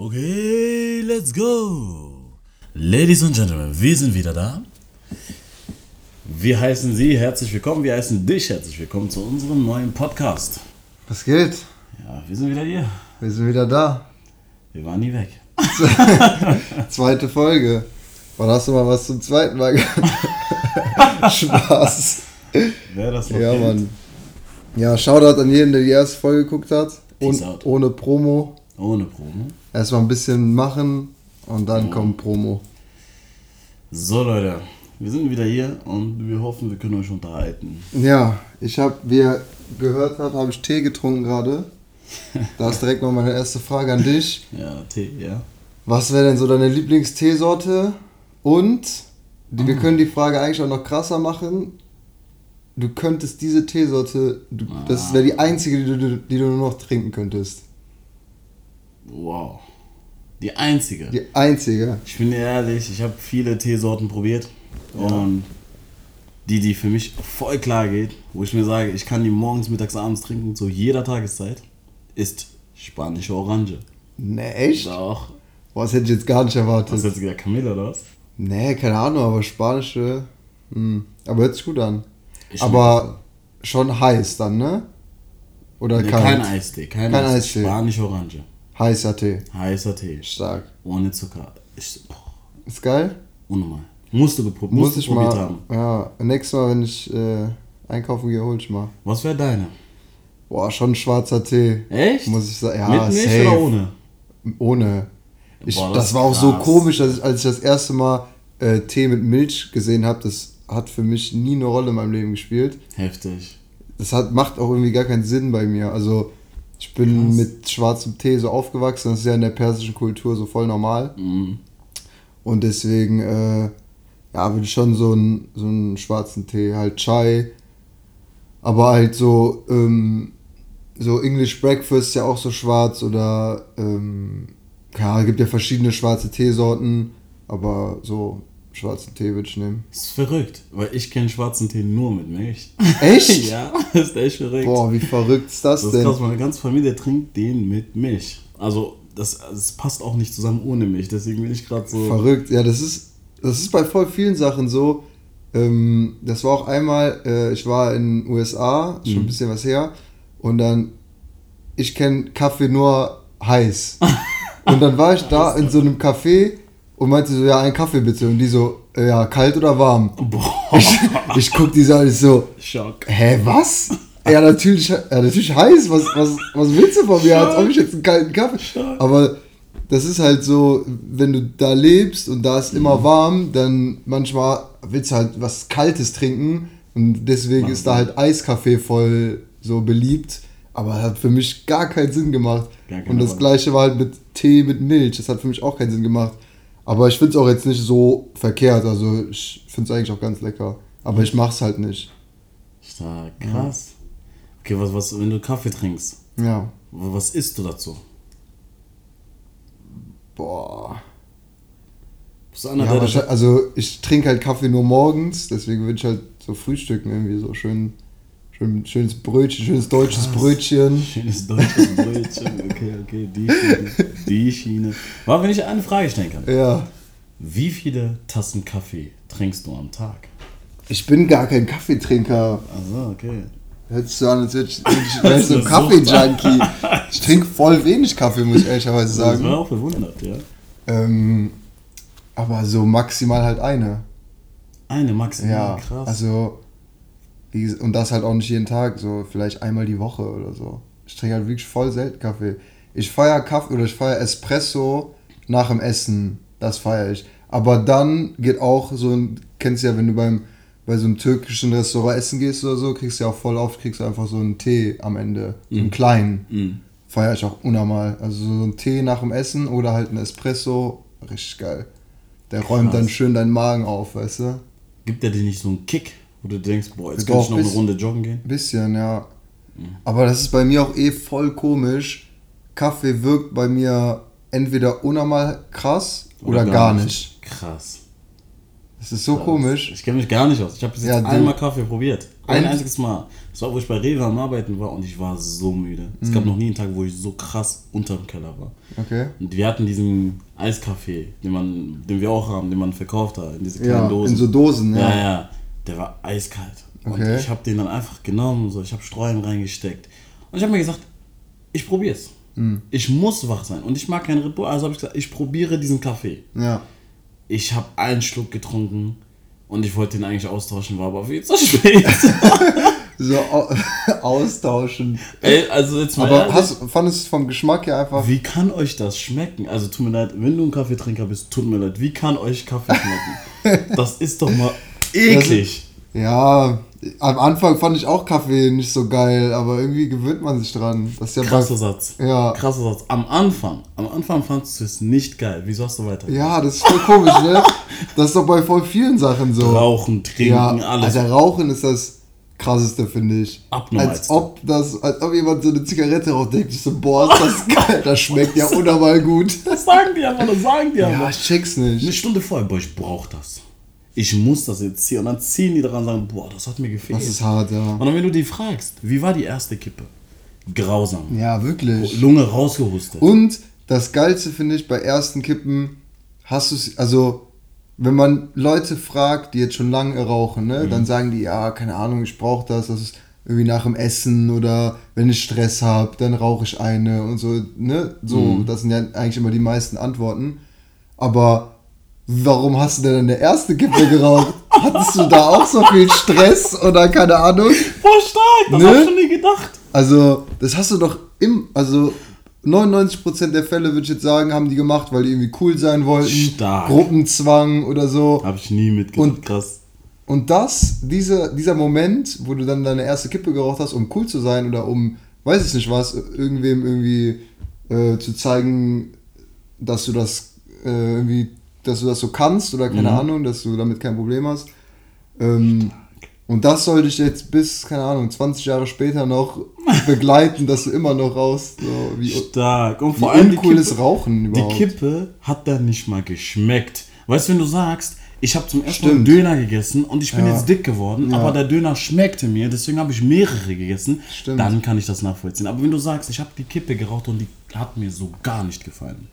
Okay, let's go. Ladies and Gentlemen, wir sind wieder da. Wir heißen Sie herzlich willkommen, wir heißen dich herzlich willkommen zu unserem neuen Podcast. Was geht? Ja, wir sind wieder hier. Wir sind wieder da. Wir waren nie weg. Zweite Folge. Wann hast du mal was zum zweiten Mal gemacht? Spaß. Wer das noch Ja, kennt. Mann. Ja, Shoutout an jeden, der die erste Folge geguckt hat. Und ohne Promo. Ohne Probe. Erstmal ein bisschen machen und dann kommt Promo. So Leute, wir sind wieder hier und wir hoffen, wir können euch unterhalten. Ja, ich habe, wie ihr gehört habt, habe ich Tee getrunken gerade. Da ist direkt mal meine erste Frage an dich. Ja, Tee, ja. Was wäre denn so deine Lieblingsteesorte? Und die, wir können die Frage eigentlich auch noch krasser machen. Du könntest diese Teesorte, du, das wäre die einzige, die du, die du nur noch trinken könntest. Wow. Die einzige. Die einzige. Ich bin ehrlich, ich habe viele Teesorten probiert und die, die für mich voll klar geht, wo ich mir sage, ich kann die morgens, mittags, abends trinken, zu jeder Tageszeit, ist spanische Orange. Ne, echt? Doch. Das hätte ich jetzt gar nicht erwartet. Was jetzt gesagt, Camilla oder was? Nee, keine Ahnung, aber spanische. Hm, aber hört sich gut an. Ich aber schon heiß dann, ne? Oder Nee, kalt? kein Eistee, kein, Kein. Eistee. Spanische Orange. Heißer Tee. Heißer Tee. Stark. Ohne Zucker. Ich, Ist geil? unnormal. Musst du, gepro- Muss musst du ich probiert mal. haben. Ja, nächstes Mal, wenn ich äh, einkaufen gehe, hol ich mal. Was wäre deine? Boah, schon schwarzer Tee. Echt? Muss ich sagen. Ja, Mit Milch safe. oder ohne? Ohne. Ich, Boah, das das, war auch so komisch, dass ich, als ich das erste Mal äh, Tee mit Milch gesehen habe, das hat für mich nie eine Rolle in meinem Leben gespielt. Heftig. Das hat, macht auch irgendwie gar keinen Sinn bei mir. Also ich bin Krass. mit schwarzem Tee so aufgewachsen, das ist ja in der persischen Kultur so voll normal. Mhm. Und deswegen, äh, ja, würde ich schon so einen, so einen schwarzen Tee, halt Chai. Aber halt so, ähm, so English Breakfast ist ja auch so schwarz oder, ähm, ja, es gibt ja verschiedene schwarze Teesorten, aber so schwarzen Tee würde ich nehmen. Das ist verrückt, weil ich kenne schwarzen Tee nur mit Milch. Echt? ja, das ist echt verrückt. Boah, wie verrückt ist das, das ist denn? krass, meine ganze Familie trinkt den mit Milch. Also, das, das passt auch nicht zusammen ohne Milch, deswegen bin ich gerade so. Verrückt, ja, das ist, das ist bei voll vielen Sachen so. Ähm, das war auch einmal, äh, ich war in den USA, schon ein bisschen was her, und dann, ich kenne Kaffee nur heiß. und dann war ich da in so einem Café und meinte so, ja, ein Kaffee bitte. Und die so, ja, kalt oder warm? Boah, Ich, ich guck die so an, ich so, Schock. hä, was? Ja, natürlich, ja, natürlich heiß. Was, was, was willst du von mir? Als ob ich jetzt einen kalten Kaffee. Aber das ist halt so, wenn du da lebst und da ist immer warm, dann manchmal willst du halt was Kaltes trinken. Und deswegen ist da halt Eiskaffee voll so beliebt. Aber hat für mich gar keinen Sinn gemacht. Und das Rolle. gleiche war halt mit Tee mit Milch. Das hat für mich auch keinen Sinn gemacht. Aber ich finde es auch jetzt nicht so verkehrt. Also ich finde es eigentlich auch ganz lecker. Aber ich mach's halt nicht. Stark, krass. Okay, was, was, wenn du Kaffee trinkst, Ja. was isst du dazu? Boah. Bist du einer, Ja, der wahrscheinlich- also ich trinke halt Kaffee nur morgens, deswegen würde ich halt so frühstücken irgendwie so schön, schön schönes Brötchen, schönes deutsches Krass. Brötchen. Schönes deutsches Brötchen. Okay, okay, die Schiene. Die Schiene. Aber wenn ich eine Frage stellen kann. Ja. Wie viele Tassen Kaffee trinkst du am Tag? Ich bin gar kein Kaffeetrinker. Also, okay. Hört sich so an, als wäre ich, ich so ein Kaffee-Junkie. Ich trinke voll wenig Kaffee, muss ich ehrlicherweise Das war sagen. auch verwundert, ja. Ähm, aber so maximal halt eine. Eine maximal, Ja, krass. also und das halt auch nicht jeden Tag, so vielleicht einmal die Woche oder so. Ich trinke halt wirklich voll selten Kaffee. Ich feiere Kaffee oder ich feiere Espresso nach dem Essen, das feiere ich. Aber dann geht auch so ein, kennst du ja, wenn du beim bei so einem türkischen Restaurant essen gehst oder so, kriegst du ja auch voll oft, kriegst du einfach so einen Tee am Ende, so einen kleinen. Mhm. Feiere ich auch unnormal. Also so ein Tee nach dem Essen oder halt ein Espresso, richtig geil. Der räumt Krass. dann schön deinen Magen auf, weißt du? Gibt der dir nicht so einen Kick, wo du denkst, boah, jetzt kann ich noch eine Runde joggen gehen? Bisschen, ja. Aber das ist bei mir auch eh voll komisch. Kaffee wirkt bei mir entweder unnormal krass oder, gar, nicht. Krass. Das ist so Krass. komisch. Ich kenne mich gar nicht aus. Ich habe bis jetzt Ja, einmal Kaffee probiert. Ein Und? einziges Mal. Das war, wo ich bei Rewe am Arbeiten war und ich war so müde. Es gab noch nie einen Tag, wo ich so krass unterm Keller war. Okay. Und wir hatten diesen Eiskaffee, den, man, den wir auch haben, den man verkauft hat, in diese kleinen Ja, Dosen. in so Dosen, Ja, ja. ja. Der war eiskalt. Und Okay. ich habe den dann einfach genommen, so ich habe Streuen reingesteckt. Und ich habe mir gesagt, ich probier's. Hm. Ich muss wach sein. Und ich mag keinen Red Bull, also habe ich gesagt, ich probiere diesen Kaffee. Ja. Ich habe einen Schluck getrunken und ich wollte den eigentlich austauschen, war aber viel zu spät. So au austauschen. Ey, also jetzt mal Aber ehrlich, hast, fandest du es vom Geschmack her einfach. wie kann euch das schmecken? Also tut mir leid, wenn du ein Kaffeetrinker bist, tut mir leid, wie kann euch Kaffee schmecken? das ist doch mal eklig. Ja, am Anfang fand ich auch Kaffee nicht so geil, aber irgendwie gewöhnt man sich dran. Das ist ja Krasser Satz. Ja. Krasser Satz. Am Anfang, am Anfang fandest du es nicht geil. Wieso hast du weiter? Ja, das ist voll komisch, ne? Das ist doch bei voll vielen Sachen so. Rauchen, trinken, ja, alles. Also Rauchen ist das krasseste, finde ich. Abnormalste. Als ob das, als ob jemand so eine Zigarette raucht, denkt so, boah, ist das geil, das schmeckt ja unnormal gut. Das sagen die aber, das sagen die Ja, aber. ich check's nicht. Eine Stunde vorher, boah, ich brauch das. Ich muss das jetzt ziehen. Und dann ziehen die dran und sagen, boah, das hat mir gefehlt. Das ist hart, ja. und dann, wenn du die fragst, wie war die erste Kippe? Grausam. Ja, wirklich. Lunge rausgehustet. Und das Geilste finde ich bei ersten Kippen, hast du es, also wenn man Leute fragt, die jetzt schon lange rauchen, ne, Mhm. dann sagen die, ja, keine Ahnung, ich brauche das, das ist irgendwie nach dem Essen oder wenn ich Stress habe, dann rauche ich eine und so, ne, so, Mhm. das sind ja eigentlich immer die meisten Antworten. Aber warum hast du denn eine erste Kippe geraucht? Hattest du da auch so viel Stress oder keine Ahnung? Boah, stark, das Ne? hab ich schon nie gedacht. Also, das hast du doch im, also 99% der Fälle würde ich jetzt sagen, haben die gemacht, weil die irgendwie cool sein wollten. Stark. Gruppenzwang oder so. Hab ich nie mitgedacht, Und- krass. Und das, diese, dieser Moment, wo du dann deine erste Kippe geraucht hast, um cool zu sein oder um, weiß ich nicht was, irgendwem irgendwie äh, zu zeigen, dass du das äh, irgendwie, dass du das so kannst oder keine Mhm. Ahnung, dass du damit kein Problem hast. Ähm, und das sollte ich jetzt bis, keine Ahnung, 20 Jahre später noch begleiten, dass du immer noch rauchst. So, wie, Stark. Und vor allem die ist Kippe, Rauchen die überhaupt. Kippe hat dann nicht mal geschmeckt. Weißt du, wenn du sagst, ich habe zum ersten Mal einen. Döner gegessen und ich bin Ja. jetzt dick geworden, Ja. aber der Döner schmeckte mir, deswegen habe ich mehrere gegessen, Stimmt. dann kann ich das nachvollziehen. Aber wenn du sagst, ich habe die Kippe geraucht und die hat mir so gar nicht gefallen.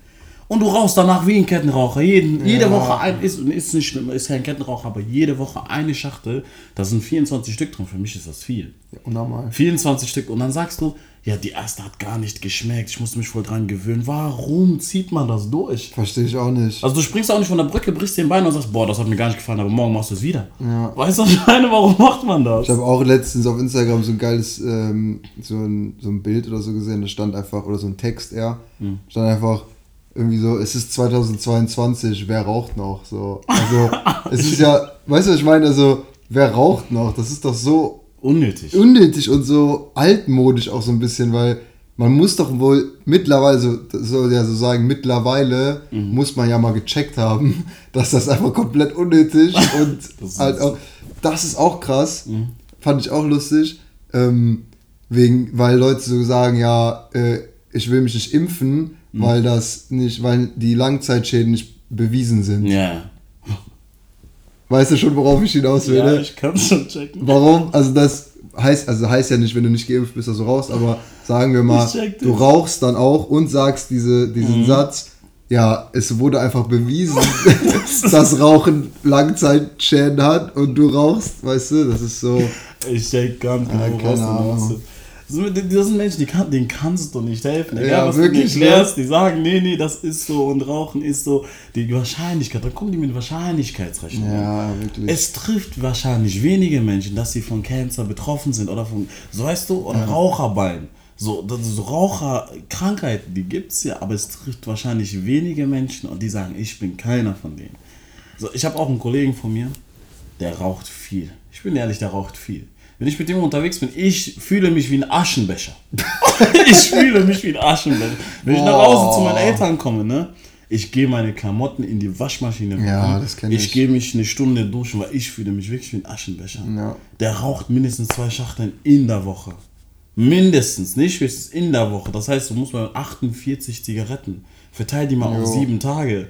Und du rauchst danach wie ein Kettenraucher. Jeden, Jede Ja. Woche ein, ist, ist nicht schlimm, ist kein Kettenraucher, aber jede Woche eine Schachtel, da sind 24 Stück drin. Für mich ist das viel. Unnormal. 24 Stück. Und dann sagst du, ja, die erste hat gar nicht geschmeckt. Ich musste mich voll dran gewöhnen. Warum zieht man das durch? Verstehe ich auch nicht. Also du springst auch nicht von der Brücke, brichst den Bein und sagst, boah, das hat mir gar nicht gefallen, aber morgen machst du es wieder. Ja. Weißt du, was ich meine? Warum macht man das? Ich habe auch letztens auf Instagram so ein geiles, ähm, so, ein, so ein Bild oder so gesehen, da stand einfach, oder so ein Text eher, Hm. stand einfach irgendwie so, es ist 2022, wer raucht noch? So, also, es ist ja, weißt du, was ich meine? Also, wer raucht noch? Das ist doch so Unnötig. unnötig und so altmodisch auch so ein bisschen, weil man muss doch wohl mittlerweile, so soll ja so sagen, mittlerweile Mhm. muss man ja mal gecheckt haben, dass das einfach komplett unnötig und Das ist halt. Mhm. auch, das ist auch krass, fand ich auch lustig, ähm, wegen, weil Leute so sagen, ja, äh, ich will mich nicht impfen, Mhm. weil das nicht, weil die Langzeitschäden nicht bewiesen sind. Ja. Weißt du schon, worauf ich hinaus will? Ja, ne? ich kann schon checken. Warum? Also das heißt, also heißt ja nicht, wenn du nicht geimpft bist, dass du rauchst, aber sagen wir mal, du rauchst dann auch und sagst diese, diesen Satz, ja, es wurde einfach bewiesen, dass Rauchen Langzeitschäden hat und du rauchst, weißt du, das ist so, Ich check ganz genau, was du meinst. Das sind- Menschen, die kann, denen kannst du nicht helfen. Egal, Ja, was wirklich, du ne? erklärst, die sagen, nee, nee, das ist so und Rauchen ist so. Die Wahrscheinlichkeit, dann kommen die mit Wahrscheinlichkeitsrechnung. ja, wirklich. Es trifft wahrscheinlich wenige Menschen, dass sie von Cancer betroffen sind oder von, so weißt du, oder Raucherballen. So, das so Raucherkrankheiten, die gibt es ja, aber es trifft wahrscheinlich wenige Menschen und die sagen, ich bin keiner von denen. So, ich habe auch einen Kollegen von mir, der raucht viel. Ich bin ehrlich, der raucht viel. Wenn ich mit dem unterwegs bin, ich fühle mich wie ein Aschenbecher. ich fühle mich wie ein Aschenbecher. Wenn ich nach Hause zu meinen Eltern komme, ne? Ich gehe meine Klamotten in die Waschmaschine. Ja, das kenn Ich ich. gehe mich eine Stunde duschen, weil ich fühle mich wirklich wie ein Aschenbecher. Ja. Der raucht mindestens zwei Schachteln in der Woche. Mindestens, nicht höchstens in der Woche. Das heißt, du musst mal 48 Zigaretten. Verteil die mal auf Jo. sieben Tage.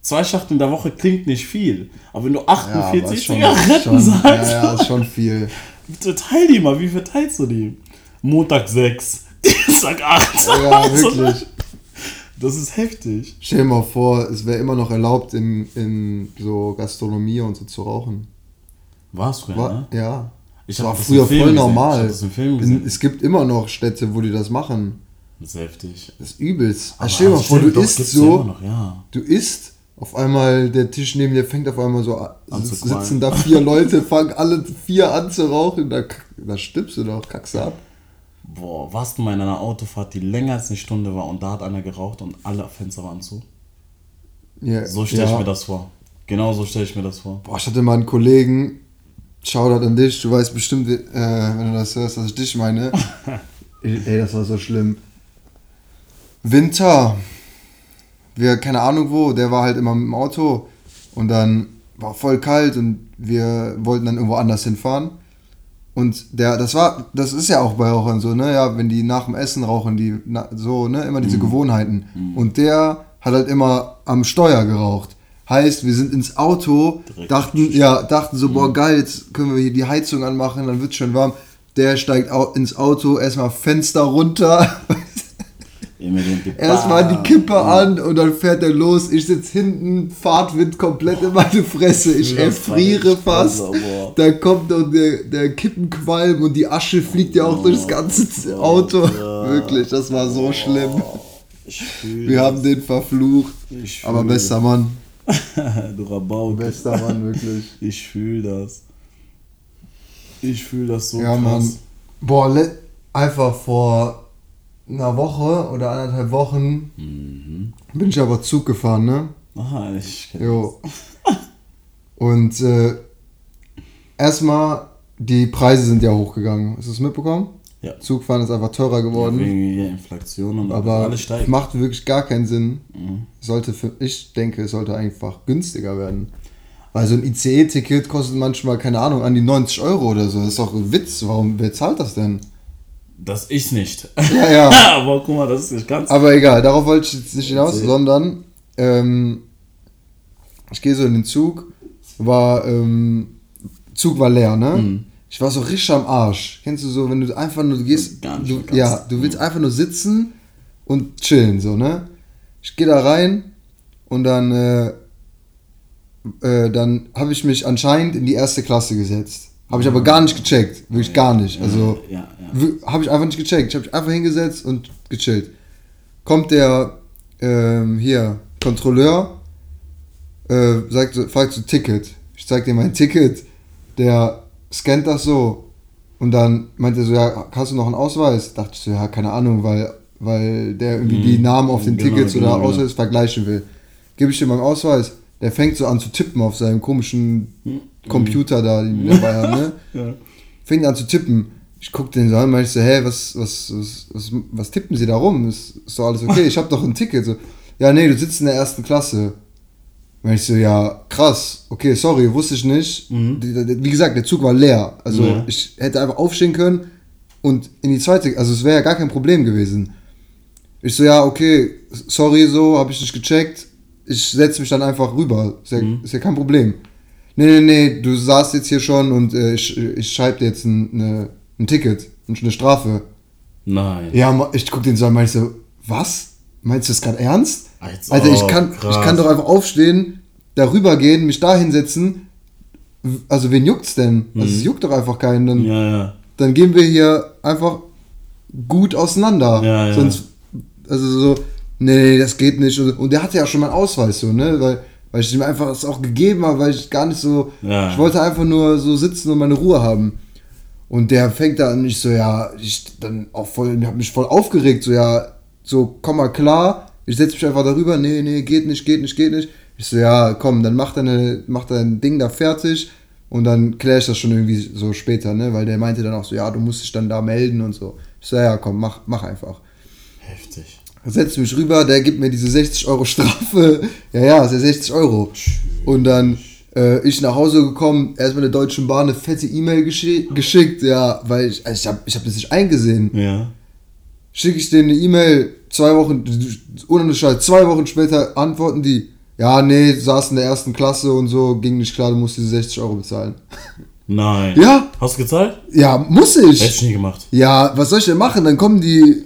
Zwei Schachteln in der Woche klingt nicht viel. Aber wenn du ja, aber 48 ist schon, Zigaretten schon, sagst, ja, ja, ist schon viel. Teil die mal. Wie verteilst du die? Montag 6, Dienstag 8. Ja, wirklich. Das ist heftig. Stell dir mal vor, es wäre immer noch erlaubt, in, in so Gastronomie und so zu rauchen. War es früher, War, ne? Ja. Ich das war das früher voll gesehen. Normal. gesehen. Es gibt immer noch Städte, wo die das machen. Das ist heftig. Das ist übelst. Aber stell dir mal vor, du stimmt, isst ja so, immer Noch, ja. du isst, auf einmal der Tisch neben dir fängt auf einmal so an, zu sitzen da vier Leute, fangen alle vier an zu rauchen, da, da stirbst du doch, kackst du ab. Boah, warst du mal in einer Autofahrt, die länger als eine Stunde war und da hat einer geraucht und alle Fenster waren zu? Ja, So stelle ja. ich mir das vor. Genau so stelle ich mir das vor. Boah, ich hatte mal einen Kollegen, Shoutout an dich, du weißt bestimmt, äh, wenn du das hörst, dass ich dich meine. Ey, das war so schlimm. Winter. Wir, keine Ahnung wo, der war halt immer mit dem Auto und dann war voll kalt und wir wollten dann irgendwo anders hinfahren. Und der, das war, das ist ja auch bei Rauchern so, ne? Ja, wenn die nach dem Essen rauchen, die na, so, ne, immer diese Gewohnheiten. Und der hat halt immer am Steuer geraucht. Heißt, wir sind ins Auto, Direkt. dachten, ja, dachten so, boah, geil, jetzt können wir hier die Heizung anmachen, dann wird's schön warm. Der steigt ins Auto, erstmal Fenster runter, erstmal die. Kippe an und dann fährt er los. Ich sitz hinten, Fahrtwind komplett in meine Fresse. Ich erfriere fast. Da kommt doch der, der Kippenqualm und die Asche fliegt ja auch durchs ganze Auto. Wirklich, das war so schlimm. Wir haben den verflucht. Aber bester Mann. du Rabauke. Bester Mann, wirklich. Ich fühl das. Ich fühl das so Ja, krass. Mann. Boah, einfach vor einer Woche oder anderthalb Wochen Mhm. bin ich aber Zug gefahren, ne? Aha, ich Jo. Und äh, erstmal, die Preise sind ja hochgegangen. Hast du es mitbekommen? Ja. Zugfahren ist einfach teurer geworden. Wegen der Inflation und aber alles steigt. macht wirklich gar keinen Sinn. Mhm. Sollte für, ich denke, es sollte einfach günstiger werden. Weil so ein ICE-Ticket kostet manchmal, keine Ahnung, an die 90 Euro oder so. Das ist doch ein Witz. Warum, wer zahlt das denn? Das ich nicht. Ja, ja. aber guck mal, das ist nicht ganz. Aber egal, darauf wollte ich jetzt nicht hinaus, sondern ähm, ich gehe so in den Zug, war ähm, Zug war leer, ne? Mhm. Ich war so richtig am Arsch. Kennst du so, wenn du einfach nur du gehst, Gar nicht du, ja, du willst einfach nur sitzen und chillen so, ne? Ich gehe da rein und dann äh, äh, dann habe ich mich anscheinend in die erste Klasse gesetzt. Habe ich aber gar nicht gecheckt, wirklich gar nicht. Also ja, ja. habe ich einfach nicht gecheckt. Ich habe mich einfach hingesetzt und gechillt. Kommt der ähm, hier Kontrolleur, äh, sagt, so- fragt so Ticket. Ich zeig dir mein Ticket. Der scannt das so und dann meinte er so, ja, hast du noch einen Ausweis? Dachte ich so, ja, keine Ahnung, weil, weil der irgendwie die Namen auf den Genau, Tickets genau, oder genau. Ausweis vergleichen will. Gebe ich dir meinen Ausweis. Der fängt so an zu tippen auf seinem komischen Computer da, den die dabei haben, ne? ja. fängt an zu tippen. Ich guck den so an, meine ich so, hä, was, was, was, was, was tippen Sie da rum? Ist, ist doch alles okay, ich habe doch ein Ticket. So, ja, nee, du sitzt in der ersten Klasse. Meine ich so, ja, krass, okay, sorry, wusste ich nicht. Mhm. Wie gesagt, der Zug war leer. Also Ja. ich hätte einfach aufstehen können und in die zweite, also es wäre ja gar kein Problem gewesen. Ich so, ja, okay, sorry, so, habe ich nicht gecheckt. Ich setze mich dann einfach rüber. Ist ja, Mhm. ist ja kein Problem. Nee, nee, nee, du saßt jetzt hier schon und äh, ich, ich schreibe dir jetzt ein, eine, ein Ticket, eine Strafe. Nein. Ja, ich guck den so an, meinst du, was? Meinst du das gerade ernst? Als Alter, ich kann, ich kann doch einfach aufstehen, darüber gehen, mich da hinsetzen. Also, wen juckt's denn? Also, es juckt doch einfach keinen. Dann, Mhm. Ja, ja. dann gehen wir hier einfach gut auseinander. Ja, ja. Sonst, also so, nee, das geht nicht. Und und der hatte ja schon mal einen Ausweis, so, ne? Weil, weil ich ihm einfach das auch gegeben habe, weil ich gar nicht so. Ja. Ich wollte einfach nur so sitzen und meine Ruhe haben. Und der fängt da an, ich so, ja, ich dann auch voll, ich hab mich voll aufgeregt, so, ja, so, komm mal klar, ich setze mich einfach darüber, nee, nee, geht nicht, geht nicht, geht nicht. Ich so, ja, komm, dann mach, deine, mach dein Ding da fertig und dann kläre ich das schon irgendwie so später, ne, weil der meinte dann auch so, ja, du musst dich dann da melden und so. Ich so, ja, komm, mach, mach einfach. Heftig. Setz mich rüber, der gibt mir diese 60 Euro Strafe. Ja, ja, ist ja 60 Euro. Und dann äh, ich nach Hause gekommen, erstmal der Deutschen Bahn eine fette E-Mail geschi geschickt, ja, weil ich, also ich habe ich hab das nicht eingesehen. Ja. Schicke ich denen eine E-Mail, zwei Wochen, ohne Scheiß, zwei Wochen später antworten die, ja, nee, du saß in der ersten Klasse und so, ging nicht klar, du musst diese 60 Euro bezahlen. Nein. Ja. Hast du gezahlt? Ja, muss ich. Hätte ich nie gemacht. Ja, was soll ich denn machen? Dann kommen die,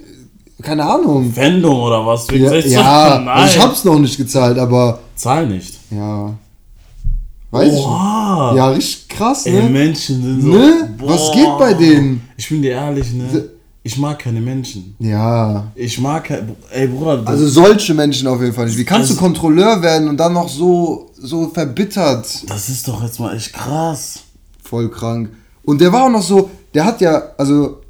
keine Ahnung. Wendung oder was? Wegen Ja, 60 ja Nein. also ich hab's noch nicht gezahlt, aber Zahl nicht. ja. Weiß Oha. ich. Ja, richtig krass, Ey, ne? Menschen sind so. Ne? Was geht bei denen? Ich bin dir ehrlich, ne? Ich mag keine Menschen. Ja. Ich mag keine. Ey, Bruder, Also solche Menschen auf jeden Fall nicht. Wie kannst Also- du Kontrolleur werden und dann noch so, so verbittert? das ist doch jetzt mal echt krass. Voll krank. Und der war auch noch so, der hat ja, also,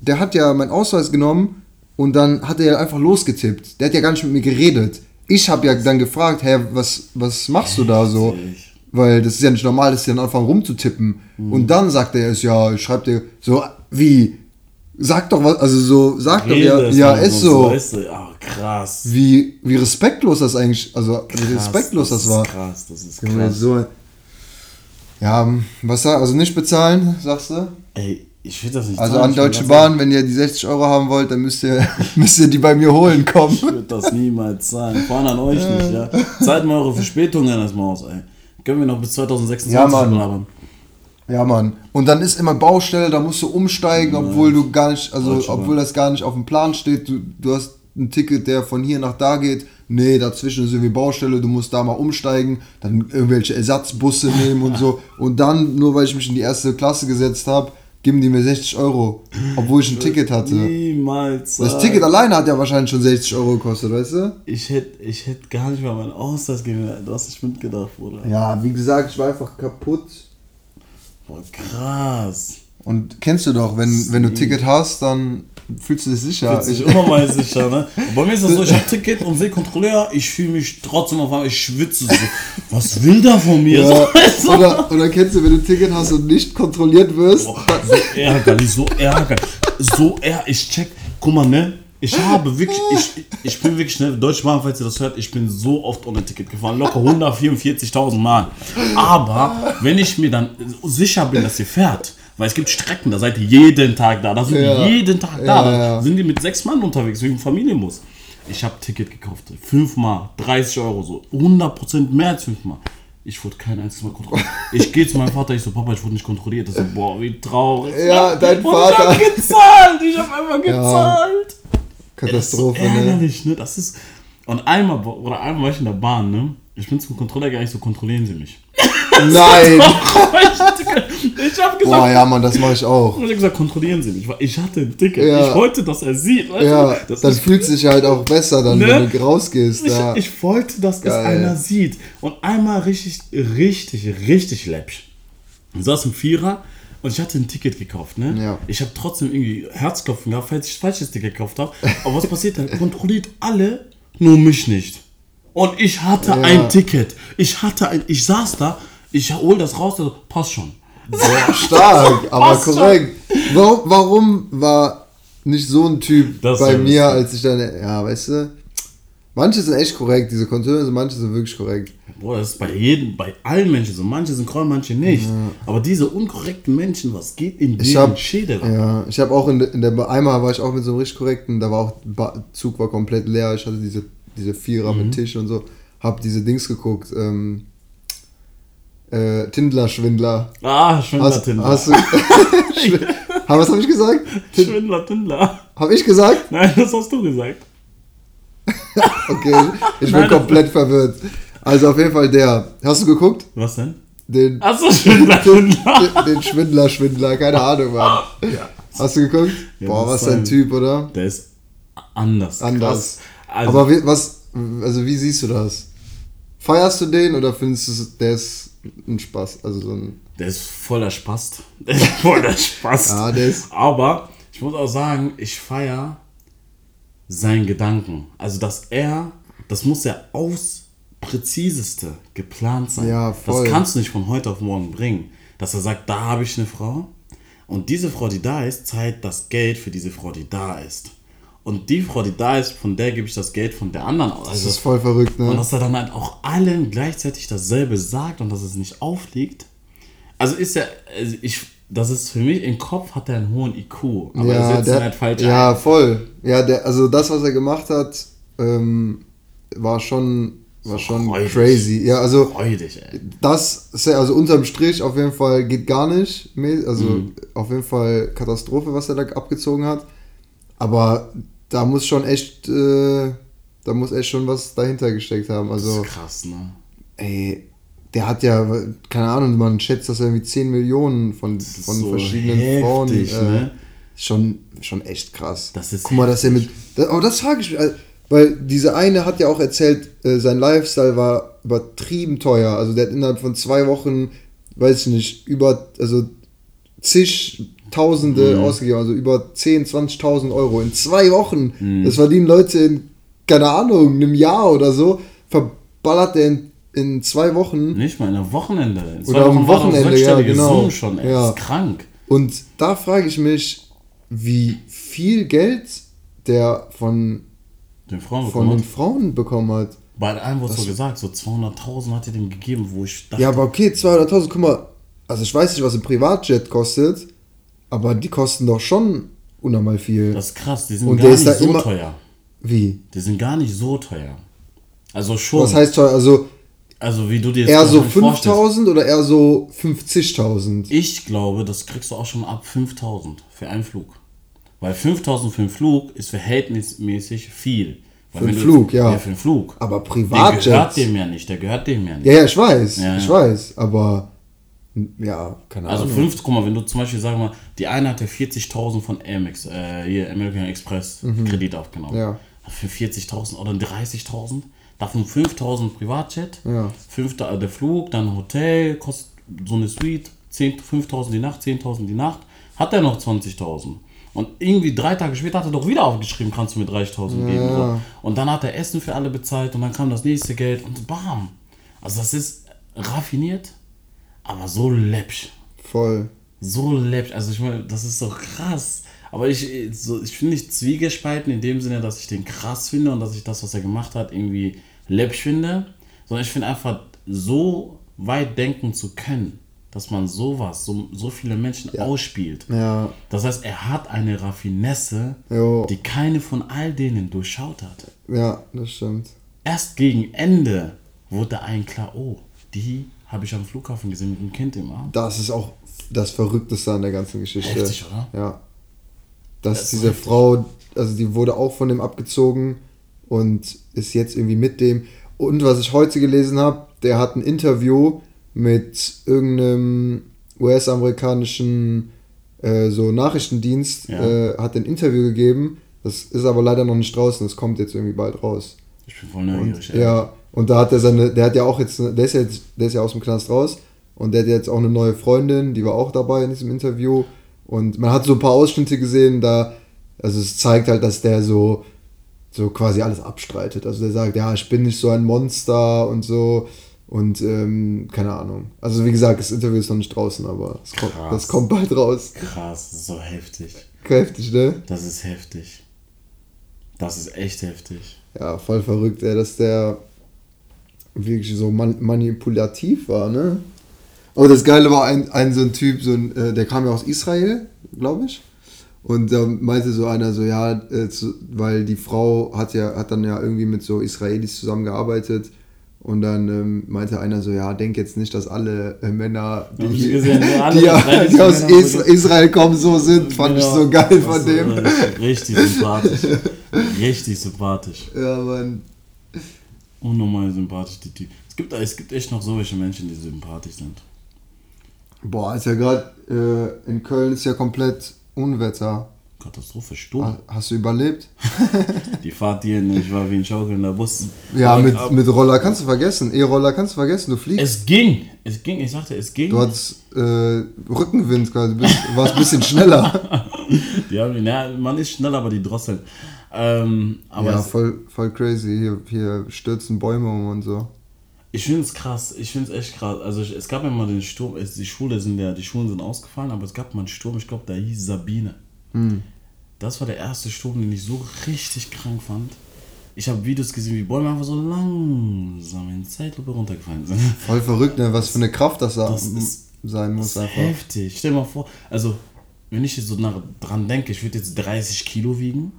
der hat ja meinen Ausweis genommen und dann hat er ja einfach losgetippt. Der hat ja gar nicht mit mir geredet. Ich habe ja dann gefragt, hä, was, was machst du da so? Weil das ist ja nicht normal, dass sie dann anfangen rumzutippen. Und dann sagt er es, ja, schreibt er so, wie? Sag doch was, also so, sag doch, ja, Redet ja, man ist so. Weißt du, ja, krass. Wie, wie respektlos das eigentlich, also wie Krass, respektlos das, war. ist krass, das ist krass. So, ja, was sag, also nicht bezahlen, sagst du? Ey, ich will das nicht Also an Deutsche Bahn, wenn ihr die 60 Euro haben wollt, dann müsst ihr, müsst ihr die bei mir holen kommen. Ich würde das niemals zahlen. Vor allem an euch nicht, ja. Zahlt mal eure Verspätungen erstmal aus, ey. Können wir noch bis 2026 Ja, Mann. belabern. Ja, Mann. Und dann ist immer Baustelle, da musst du umsteigen, obwohl du gar nicht, also Deutsche Bahn. obwohl das gar nicht auf dem Plan steht. Du, du hast ein Ticket, der von hier nach da geht. Nee, dazwischen ist irgendwie Baustelle, du musst da mal umsteigen, dann irgendwelche Ersatzbusse nehmen und so. Und dann, nur weil ich mich in die erste Klasse gesetzt habe, geben die mir 60 Euro, obwohl ich ein Ticket hatte. Niemals. Das zahlen. Ticket alleine hat ja wahrscheinlich schon 60 Euro gekostet, weißt du? Ich hätte ich hätt gar nicht mal meinen Ausweis gegeben. Du hast nicht mitgedacht, Bruder. Ja, wie gesagt, ich war einfach kaputt. Boah, krass. Und kennst du doch, wenn, wenn du ein Ticket hast, dann fühlst du dich sicher. Fühlt sich Ich, immer mal sicher, ne? Bei mir ist das so, ich hab Ticket und sehe Kontrolleur, ich fühle mich trotzdem auf einmal, ich schwitze so. Was will der von mir? ja, So, oder, oder kennst du, wenn du ein Ticket hast und nicht kontrolliert wirst? Boah, so ärgerlich, so ärgerlich. So ärgerlich. Ich check, guck mal, ne? Ich habe wirklich, ich, ich bin wirklich schnell, Deutsche Bahn, falls ihr das hört, ich bin so oft ohne Ticket gefahren, locker 144.000 Mal. Aber wenn ich mir dann sicher bin, dass ihr fährt, weil es gibt Strecken, da seid ihr jeden Tag da, da sind Ja. die jeden Tag da, Ja, da ja. sind die mit sechs Mann unterwegs, wegen Familienbus. Ich habe Ticket gekauft, fünfmal, 30 Euro, so 100% mehr als fünfmal. Ich wurde kein einziges Mal kontrolliert. Ich gehe zu meinem Vater, ich so, Papa, ich wurde nicht kontrolliert. Das so, boah, wie traurig. Ja, dein und Vater. Ich hab gezahlt, ich hab einfach gezahlt. Katastrophe, das ist so ne? ärgerlich, ne? Das ist. Und einmal, oder einmal war ich in der Bahn, ne? Ich bin zum Kontrolleur gar nicht so, kontrollieren Sie mich. Nein! ich hab gesagt, Boah, ja, Mann, das mache ich auch. ich hab gesagt, kontrollieren Sie mich. Ich hatte ein Ticket. Ja. Ich wollte, dass er sieht. Weißt Ja, du? das dann fühlt sich halt auch besser, dann, Ne? wenn du rausgehst. Ich, Ja. ich wollte, dass Geil. es einer sieht. Und einmal richtig, richtig, richtig läppsch. Ich saß im Vierer und ich hatte ein Ticket gekauft, ne? Ja. Ich habe trotzdem irgendwie Herzklopfen gehabt, falls ich ein falsches Ticket gekauft habe. Aber was passiert dann? Kontrolliert alle, nur mich nicht. Und ich hatte Ja. ein Ticket. Ich hatte ein, ich saß da, ich hol das raus, also, passt schon. Sehr stark, aber Passt schon. korrekt. Warum, warum war nicht so ein Typ Das bei mir, als ich dann, ja, weißt du? Manche sind echt korrekt, diese Kontrolleure sind, manche sind wirklich korrekt. Boah, das ist bei jedem, bei allen Menschen so. Manche sind korrekt, manche nicht. Aber diese unkorrekten Menschen, was geht in Ich hab, Schädel? ja, ich habe auch in, der- in der, einmal war ich auch mit so einem richtig korrekten, da war auch, ba Zug war komplett leer, ich hatte diese, diese Vierer Mhm. mit Tisch und so, hab diese Dings geguckt, ähm, äh, Tindler-Schwindler. Ah, Schwindler, Hast, hast du, was habe ich gesagt? Tin Schwindler, Tindler. habe ich gesagt? Nein, das hast du gesagt. Okay, ich bin Nein, komplett verwirrt. Also auf jeden Fall der. Hast du geguckt? Was denn? Den, Achso, Schwindler, Tindler. den, den Schwindler, Schwindler, keine Ahnung, Mann. Ja. Hast du geguckt? Ja, Boah, was ist ein Typ, oder? Der ist anders. Anders. Also, Aber wie, was, also wie siehst du das? Feierst du den oder findest du, der ist ein Spaß? Also so ein. der ist voller Spaß. Der ist voller Spaß. Ja, der ist- Aber ich muss auch sagen, ich feiere seinen Gedanken. Also, dass er, das muss ja aus präziseste geplant sein. Ja, voll. Das kannst du nicht von heute auf morgen bringen. Dass er sagt, da habe ich eine Frau und diese Frau, die da ist, zahlt das Geld für diese Frau, die da ist. Und die Frau, die da ist, von der gebe ich das Geld von der anderen aus. Das ist voll verrückt, und ne? dass er dann halt auch allen gleichzeitig dasselbe sagt und dass es nicht aufliegt. Also ist er, also ich, das ist für mich, im Kopf hat er einen hohen IQ, aber er setzt ihn halt falsch ja ein. voll. Ja, der, also das, was er gemacht hat, ähm, war schon war schon freudig. crazy. Ja, also Freudig, ey. das, ja- also unterm Strich auf jeden Fall geht gar nicht. Also Mhm. auf jeden Fall Katastrophe, was er da abgezogen hat. Aber da muss schon echt, äh, da muss echt schon was dahinter gesteckt haben. Das Also, ist krass, ne? ey, der hat ja, keine Ahnung, man schätzt, dass er irgendwie 10 Millionen von, von so verschiedenen heftig, Frauen. Äh, ne? Schon, schon echt krass. Das ist Guck mal, dass er mit. Das, aber das frage ich mich. also, Weil diese eine hat ja auch erzählt, äh, sein Lifestyle war übertrieben teuer. Also der hat innerhalb von zwei Wochen, weiß ich nicht, über, also zig Tausende Mhm. ausgegeben, also über 10, 20.000 Euro in zwei Wochen. Mhm. Das verdienen Leute in, keine Ahnung, einem Jahr oder so, verballert der in, in zwei Wochen. Nicht mal in einem Wochenende. In zwei Oder am Wochenende, ja, genau. Summen schon, ey. Ja. Das ist krank. Und da frage ich mich, wie viel Geld der von, Den Frauen von bekommen den Frauen bekommen hat. Bei einem wurde so gesagt, so 200.000 hat er dem gegeben, wo ich dachte, Ja, aber okay, 200.000, guck mal, also ich weiß nicht, was ein Privatjet kostet, aber die kosten doch schon unnormal viel. das ist krass, die sind Und gar nicht so immer- teuer. Wie? Die sind gar nicht so teuer. Also schon. Was heißt teuer? Also also wie du dir eher so wahrscheinlich vorstellst. 5.000 oder eher so 50.000? Ich glaube, das kriegst du auch schon ab 5000 für einen Flug. Weil 5000 für einen Flug ist verhältnismäßig viel. Weil Für einen du- Flug, ja. Ja, für einen Flug. Aber Der gehört dem ja nicht, der gehört dem ja nicht. Ja, ja, ich weiß, Ja, ich ja. weiß, aber ja, keine Also Ahnung. 5, guck mal, wenn du zum Beispiel, wir mal, die eine hat ja 40.000 von Amex, äh, hier American Express Kredit aufgenommen. Mhm. Ja. Für 40.000 oder 30.000. Davon 5.000 Privatjet, Ja. 5, der Flug, dann Hotel, kostet so eine Suite, 10 5.000 die Nacht, 10.000 die Nacht, hat er noch 20.000. Und irgendwie drei Tage später hat er doch wieder aufgeschrieben, kannst du mir 30.000 geben. Ja. So. Und dann hat er Essen für alle bezahlt und dann kam das nächste Geld und bam. Also das ist raffiniert, aber so läppsch. Voll. So läppisch. Also ich meine, das ist doch krass. Aber ich, so, ich finde nicht zwiegespalten in dem Sinne, dass ich den krass finde und dass ich das, was er gemacht hat, irgendwie läppisch finde. Sondern ich finde einfach so weit denken zu können, dass man sowas, so, so viele Menschen ausspielt. Ja, Das heißt, er hat eine Raffinesse, Jo. die keine von all denen durchschaut hat. ja, das stimmt. Erst gegen Ende wurde ein klar, oh, die habe ich am Flughafen gesehen mit dem Kind im Arm. Das ist auch das Verrückteste an der ganzen Geschichte. Heftig, oder? Ja. Dass Das diese. Frau, also die wurde auch von dem abgezogen und ist jetzt irgendwie mit dem. Und was ich heute gelesen habe, der hat ein Interview mit irgendeinem US-amerikanischen äh, so Nachrichtendienst, Ja. äh, hat ein Interview gegeben. Das ist aber leider noch nicht draußen, das kommt jetzt irgendwie bald raus. Ich bin voll neugierig. Und, ja, und da hat er seine, der hat ja auch jetzt, der ist ja jetzt, der ist ja aus dem Knast raus und der hat jetzt auch eine neue Freundin, die war auch dabei in diesem Interview und man hat so ein paar Ausschnitte gesehen, da, also es zeigt halt, dass der so, so quasi alles abstreitet. Also der sagt, ja, ich bin nicht so ein Monster und so und ähm, keine Ahnung. Also wie gesagt, das Interview ist noch nicht draußen, aber es kommt, das kommt bald raus. Krass, das ist so heftig. Kräftig, ne? Das ist heftig. Das ist echt heftig. Ja, voll verrückt, ey, dass der wirklich so man manipulativ war, ne? Aber das Geile war ein, ein so ein Typ, so ein, äh, der kam ja aus Israel, glaube ich. Und da meinte so einer so, ja, äh, zu, weil die Frau hat ja, hat dann ja irgendwie mit so Israelis zusammengearbeitet. Und dann ähm, meinte einer so, ja, denk jetzt nicht, dass alle äh, Männer, ich die, gesehen, die, Israelis die aus Männer, Is Israel kommen, so sind. Fand ich Ja, so geil von dem. Richtig sympathisch. richtig sympathisch. Ja, Mann. Unnormal sympathisch, die Typen. Es gibt, es gibt echt noch solche Menschen, die sympathisch sind. Boah, ist ja gerade äh, in Köln ist ja komplett Unwetter. Katastrophe, Sturm. Ha- Hast du überlebt? Die Fahrt hierhin, ich war wie ein schaukelnder Bus. Ja, mit, mit Roller kannst du vergessen. E-Roller kannst du vergessen, du fliegst. Es ging. Es ging, ich sagte, es ging. Du hattest äh, Rückenwind du warst ein bisschen schneller. Na, man ist schnell, aber die drosseln. Ähm, aber ja, voll, voll crazy. Hier, hier stürzen Bäume um und so. ich finde es krass. Ich finde es echt krass. Also ich, es gab ja mal den Sturm. Die Schule sind ja, die Schulen sind ausgefallen, aber es gab mal einen Sturm. Ich glaube, der hieß Sabine. Hm. Das war der erste Sturm, den ich so richtig krank fand. Ich habe Videos gesehen, wie Bäume einfach so langsam in Zeitlupe runtergefallen sind. Voll verrückt, ne? was für eine Kraft das, da Das ist- sein muss Das ist einfach. heftig. Stell dir mal vor, also wenn ich jetzt so nach, dran denke, ich würde jetzt 30 Kilo wiegen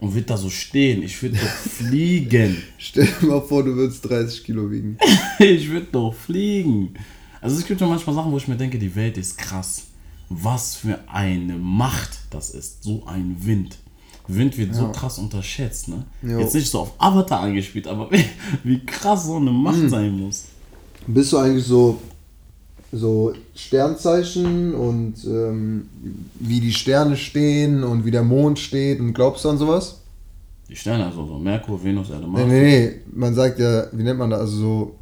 und würde da so stehen. Ich würde doch fliegen. Stell dir mal vor, du würdest 30 Kilo wiegen. ich würde doch fliegen. Also es gibt ja manchmal Sachen, wo ich mir denke, die Welt ist krass. Was für eine Macht das ist. So ein Wind. Wind wird so krass unterschätzt, ne? Jo. Jetzt nicht so auf Avatar angespielt, aber wie, wie krass so eine Macht sein muss. Bist du eigentlich so, so Sternzeichen und ähm, wie die Sterne stehen und wie der Mond steht und glaubst du an sowas? Die Sterne, also so Merkur, Venus, Erde, Mars. Nee, nee, nee. Man sagt ja, wie nennt man das? Also so,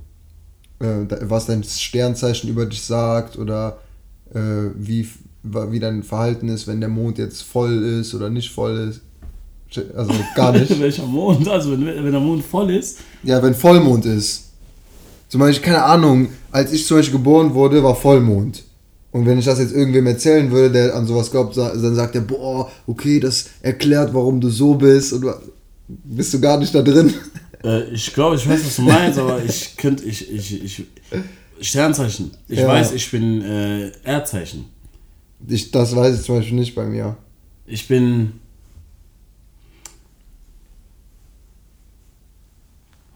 äh, was dein Sternzeichen über dich sagt oder äh, wie, wie dein Verhalten ist, wenn der Mond jetzt voll ist oder nicht voll ist. Also gar nicht. Welcher Mond? Also wenn, wenn der Mond voll ist. Ja, wenn Vollmond ist. Zum Beispiel, keine Ahnung, als ich zum Beispiel geboren wurde, war Vollmond. Und wenn ich das jetzt irgendwem erzählen würde, der an sowas glaubt, dann sagt er, boah, okay, das erklärt, warum du so bist. Und bist du gar nicht da drin. Äh, ich glaube, ich weiß, was du meinst, aber ich könnte, ich, ich, ich, Sternzeichen. Ich Ja. weiß, ich bin äh, Erdzeichen. Ich, das weiß ich zum Beispiel nicht bei mir. Ich bin.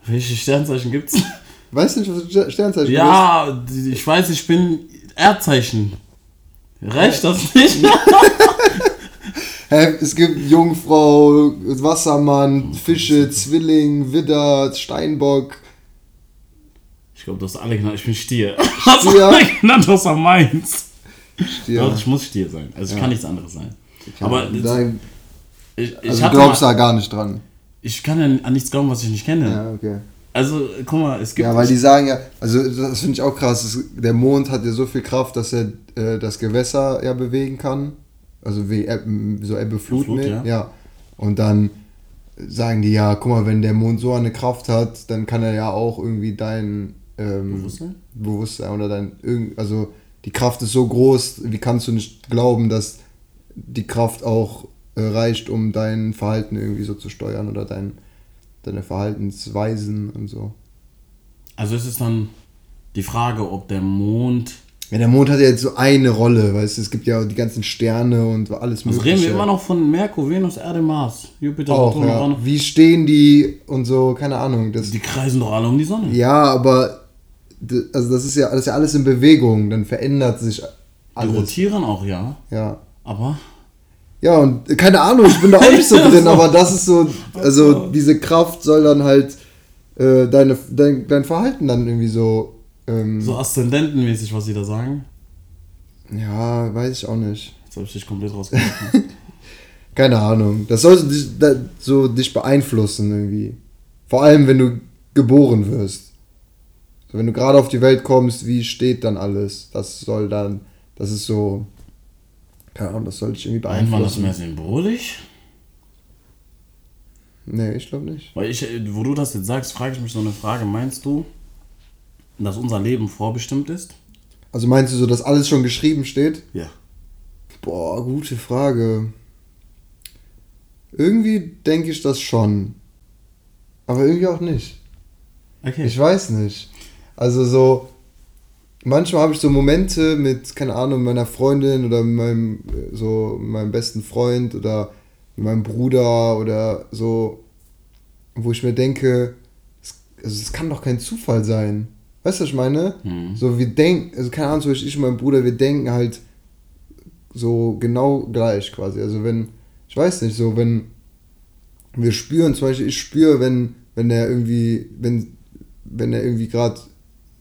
Welche Sternzeichen gibt's? Weißt du nicht, was du Sternzeichen bist? Ja, ich weiß, ich bin Erdzeichen. Reicht das nicht? Es gibt Jungfrau, Wassermann, Fische, Zwilling, Widder, Steinbock. Ich glaube, du hast alle genannt. Ich bin Stier. Hast du alle genannt, außer meins. Stier. Doch, ich muss Stier sein. Also ich kann nichts anderes sein. Aber Nein, ich, ich, also du glaubst mal, da gar nicht dran. ich kann ja an nichts glauben, was ich nicht kenne. Ja, okay. Also, guck mal, es gibt. Ja, weil die sagen ja, also das finde ich auch krass, es, der Mond hat ja so viel Kraft, dass er äh, das Gewässer ja bewegen kann. Also wie Ebben, so Ebbe, Flut, Flut, ja. ja. Und dann sagen die ja, guck mal, wenn der Mond so eine Kraft hat, dann kann er ja auch irgendwie dein ähm, Bewusstsein? Bewusstsein oder dein also die Kraft ist so groß, wie kannst du nicht glauben, dass die Kraft auch äh, reicht, um dein Verhalten irgendwie so zu steuern oder dein, deine Verhaltensweisen und so. Also es ist dann die Frage, ob der Mond. Ja, der Mond hat ja jetzt so eine Rolle, weißt du, es gibt ja die ganzen Sterne und alles Also mögliche. reden wir immer noch von Merkur, Venus, Erde, Mars, Jupiter, auch, Saturn, ja. Uranus. Wie stehen die und so, keine Ahnung. Das, Die kreisen doch alle um die Sonne. ja, aber also das ist ja, das ist ja alles in Bewegung, dann verändert sich Die alles. rotieren auch, ja. Ja. Aber Ja, und keine Ahnung, ich bin da auch nicht so drin, aber das ist so, also diese Kraft soll dann halt äh, deine, dein, dein Verhalten dann irgendwie so, ähm, so aszendentenmäßig, was sie da sagen. ja, weiß ich auch nicht. Jetzt habe ich dich komplett rausgefunden. Keine Ahnung. Das soll so dich, da, so dich beeinflussen irgendwie. Vor allem, wenn du geboren wirst. So, wenn du gerade auf die Welt kommst, wie steht dann alles? Das soll dann, das ist so, keine Ahnung, das soll dich irgendwie Meint man das beeinflussen. mehr symbolisch? Nee, ich glaube nicht. Weil ich, äh, wo du das jetzt sagst, frage ich mich so eine Frage. Meinst du, dass unser Leben vorbestimmt ist? Also meinst du so, dass alles schon geschrieben steht? Ja. Boah, gute Frage. Irgendwie denke ich das schon. Aber irgendwie auch nicht. Okay. Ich weiß nicht. Also so, manchmal habe ich so Momente mit, keine Ahnung, meiner Freundin oder meinem, so, meinem besten Freund oder meinem Bruder oder so, wo ich mir denke, es, also es kann doch kein Zufall sein. Weißt du, was ich meine? Mhm. So, wir denken, also keine Ahnung, zum Beispiel ich und mein Bruder, wir denken halt so genau gleich quasi. Also wenn, ich weiß nicht, so wenn wir spüren, zum Beispiel ich spüre, wenn, wenn er irgendwie, wenn, wenn er irgendwie gerade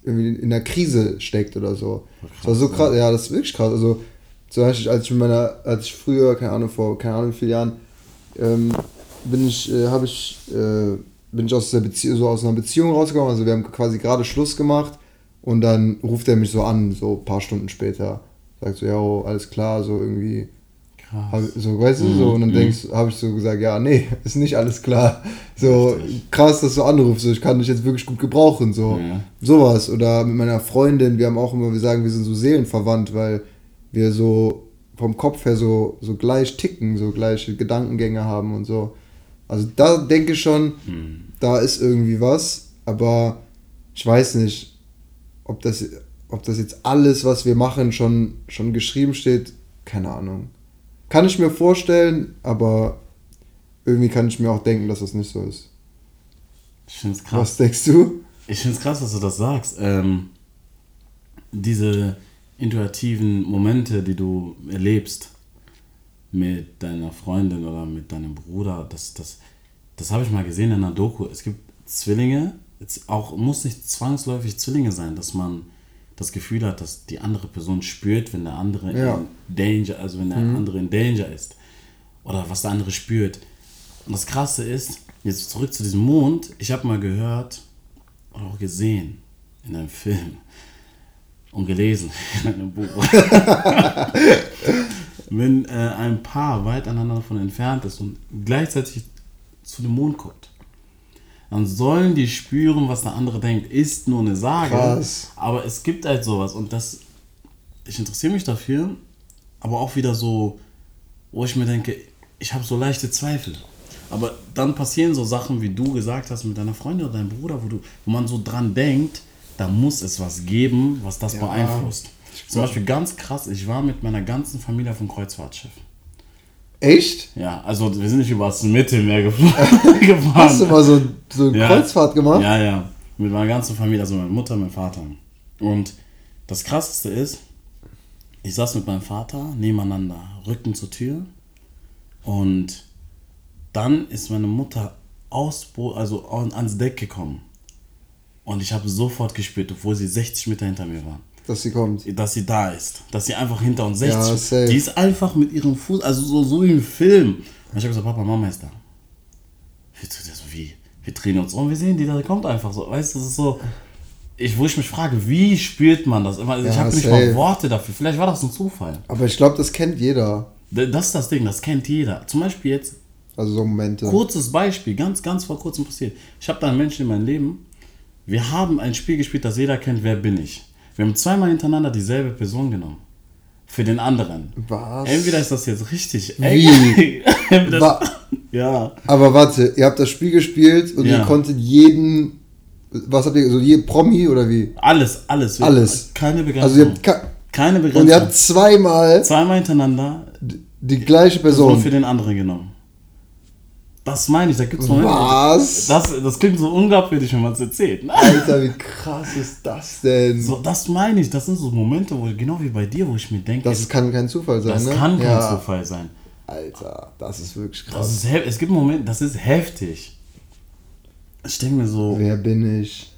irgendwie in einer Krise steckt oder so. das war so krass, ja, das ist wirklich krass. Also zum Beispiel, als ich mit meiner, als ich früher, keine Ahnung, vor, keine Ahnung, wie vielen Jahren, ähm, bin ich, äh, habe ich, äh, bin ich aus der Beziehung, so aus einer Beziehung rausgekommen, also wir haben quasi gerade Schluss gemacht und dann ruft er mich so an, so ein paar Stunden später. Sagt so, ja, oh, alles klar, so irgendwie, Krass. Hab, so, weißt du, so, und dann Mhm. denkst, habe ich so gesagt, ja, nee, ist nicht alles klar. So, krass, dass du anrufst, so, ich kann dich jetzt wirklich gut gebrauchen, so. Ja. Sowas. Oder mit meiner Freundin, wir haben auch immer, wir sagen, wir sind so seelenverwandt, weil wir so vom Kopf her so, so gleich ticken, so gleiche Gedankengänge haben und so. Also da denke ich schon, Hm. da ist irgendwie was, aber ich weiß nicht, ob das, ob das jetzt alles, was wir machen, schon, schon geschrieben steht, keine Ahnung. Kann ich mir vorstellen, aber irgendwie kann ich mir auch denken, dass das nicht so ist. Ich finde es krass. Was denkst du? Ich finde es krass, dass du das sagst. Ähm, diese intuitiven Momente, die du erlebst mit deiner Freundin oder mit deinem Bruder, das, das, das habe ich mal gesehen in einer Doku. Es gibt Zwillinge, auch muss nicht zwangsläufig Zwillinge sein, dass man das Gefühl hat, dass die andere Person spürt, wenn der andere Ja. in Danger, also wenn der andere in Danger ist. Oder was der andere spürt. Und das Krasse ist, jetzt zurück zu diesem Mond, ich habe mal gehört und auch gesehen in einem Film und gelesen in einem Buch. wenn äh, ein Paar weit aneinander von entfernt ist und gleichzeitig zu dem Mond guckt, dann sollen die spüren, was der andere denkt. Ist nur eine Sage. Krass. Aber es gibt halt sowas und das, ich interessiere mich dafür, aber auch wieder so, wo ich mir denke, ich habe so leichte Zweifel. Aber dann passieren so Sachen, wie du gesagt hast mit deiner Freundin oder deinem Bruder, wo, du, wo man so dran denkt, da muss es was geben, was das Ja. beeinflusst. Zum Beispiel ganz krass, ich war mit meiner ganzen Familie auf dem Kreuzfahrtschiff. Echt? Ja, also wir sind nicht über das Mittelmeer geflogen, gefahren. Hast du mal so, so eine Ja. Kreuzfahrt gemacht? Ja, ja. Mit meiner ganzen Familie, also meine Mutter, mein Vater. Und das Krasseste ist, ich saß mit meinem Vater nebeneinander, Rücken zur Tür. Und dann ist meine Mutter aus, also an- ans Deck gekommen. Und ich habe sofort gespürt, obwohl sie 60 Meter hinter mir war, Dass sie kommt. dass sie da ist. Dass sie einfach hinter uns 60 Ja. Die ist einfach mit ihrem Fuß, also so, so wie im Film. Und ich habe gesagt, Papa, Mama ist da. Wie? Wir drehen uns um, wir sehen die, da kommt einfach so. Weißt du, das ist so. Ich, wo ich mich frage, wie spürt man das? Ich Ja, habe nicht mal Worte dafür. Vielleicht war das ein Zufall. Aber ich glaube, das kennt jeder. Das ist das Ding, das kennt jeder. Zum Beispiel jetzt, Also so Momente. kurzes Beispiel, ganz, ganz vor kurzem passiert. Ich habe da einen Menschen in meinem Leben. Wir haben ein Spiel gespielt, das jeder kennt, wer bin ich. Wir haben zweimal hintereinander dieselbe Person genommen. Für den anderen. Was? Entweder ist das jetzt richtig Wie? Wa- ja. Aber warte, ihr habt das Spiel gespielt und Ja. ihr konntet jeden. Was habt ihr, so je Promi oder wie? Alles, alles. Alles. Keine Begrenzung. Also ihr habt ka- Keine und ihr Begrenzung. habt zweimal Zweimal hintereinander die gleiche Person Person. für den anderen genommen. Das meine ich, da gibt es Momente. Was? Das, das klingt so unglaubwürdig, wenn man es erzählt. ne? Alter, wie krass ist das denn? So, das meine ich, das sind so Momente, wo genau wie bei dir, wo ich mir denke, das kann kein Zufall sein, das ne? kann kein ja. Zufall sein. Alter, das ist wirklich Das krass. ist es gibt Momente, das ist heftig. Ich denke mir so, Wer bin ich?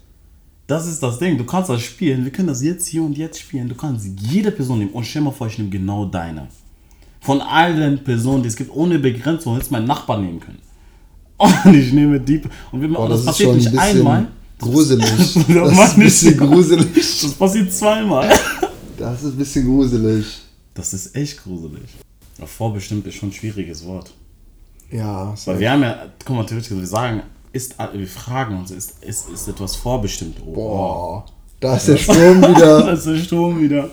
das ist das Ding, du kannst das spielen, wir können das jetzt hier und jetzt spielen, du kannst jede Person nehmen und stell mal vor, ich nehme genau deine. Von allen Personen, die es gibt, ohne Begrenzung, hättest meinen Nachbarn nehmen können. Und ich nehme die, und, wir, Boah, das, das, passiert ein nicht bisschen einmal, gruselig. Das Das ist ein bisschen gruselig. das passiert zweimal. Das ist ein bisschen gruselig. Das ist echt gruselig. Vorbestimmt ist schon ein schwieriges Wort. Ja, Weil wir haben ja, guck mal, theoretisch, wir sagen, ist, wir fragen uns, ist, ist, ist etwas vorbestimmt? Oh, Boah, da ist der Strom wieder. Das ist der Sturm wieder.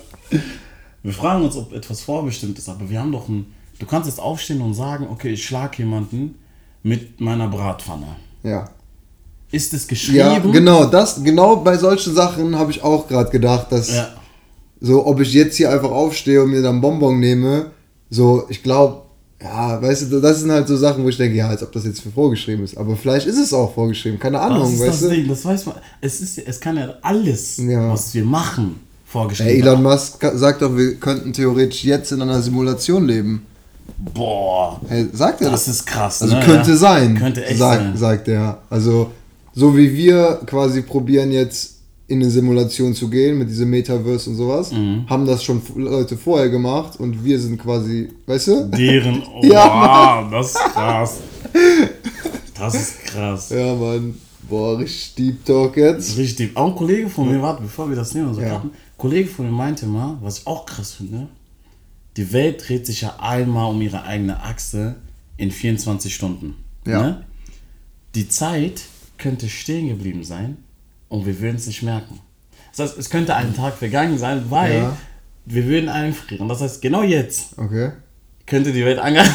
Wir fragen uns, ob etwas vorbestimmt ist, aber wir haben doch ein. Du kannst jetzt aufstehen und sagen, okay, ich schlag jemanden mit meiner Bratpfanne. Ja. Ist es geschrieben? Ja, genau, das, genau bei solchen Sachen habe ich auch gerade gedacht, dass Ja. so, ob ich jetzt hier einfach aufstehe und mir dann Bonbon nehme, so, ich glaube, ja, weißt du, das sind halt so Sachen, wo ich denke, ja, als ob das jetzt für vorgeschrieben ist. Aber vielleicht ist es auch vorgeschrieben, keine Das Ahnung, ist weißt das du? Ding, das weiß man. Es, ist, es kann ja alles, Ja. was wir machen, vorgeschrieben Ey, Elon werden. Musk sagt doch, wir könnten theoretisch jetzt in einer Simulation leben. Boah, Hey, sagt er das ist krass. Also ne? könnte ja. sein, Könnte echt sagt, sein. sagt er. Also so wie wir quasi probieren jetzt in eine Simulation zu gehen mit diesem Metaverse und sowas, Mhm. haben das schon Leute vorher gemacht und wir sind quasi, weißt du? Deren. Oh, Ja, wow, das ist krass. Das ist krass. Ja, Mann. Boah, richtig Deep Talk jetzt. Richtig. Auch ein Kollege von mir, warte, bevor wir das nehmen und so Ja. ein Kollege von mir meinte mal, was ich auch krass finde, die Welt dreht sich ja einmal um ihre eigene Achse in 24 Stunden. Ja. Ne? Die Zeit könnte stehen geblieben sein und wir würden es nicht merken. Das heißt, es könnte ein Tag vergangen sein, weil Ja. wir würden einfrieren. Das heißt, genau jetzt Okay. könnte die Welt angehalten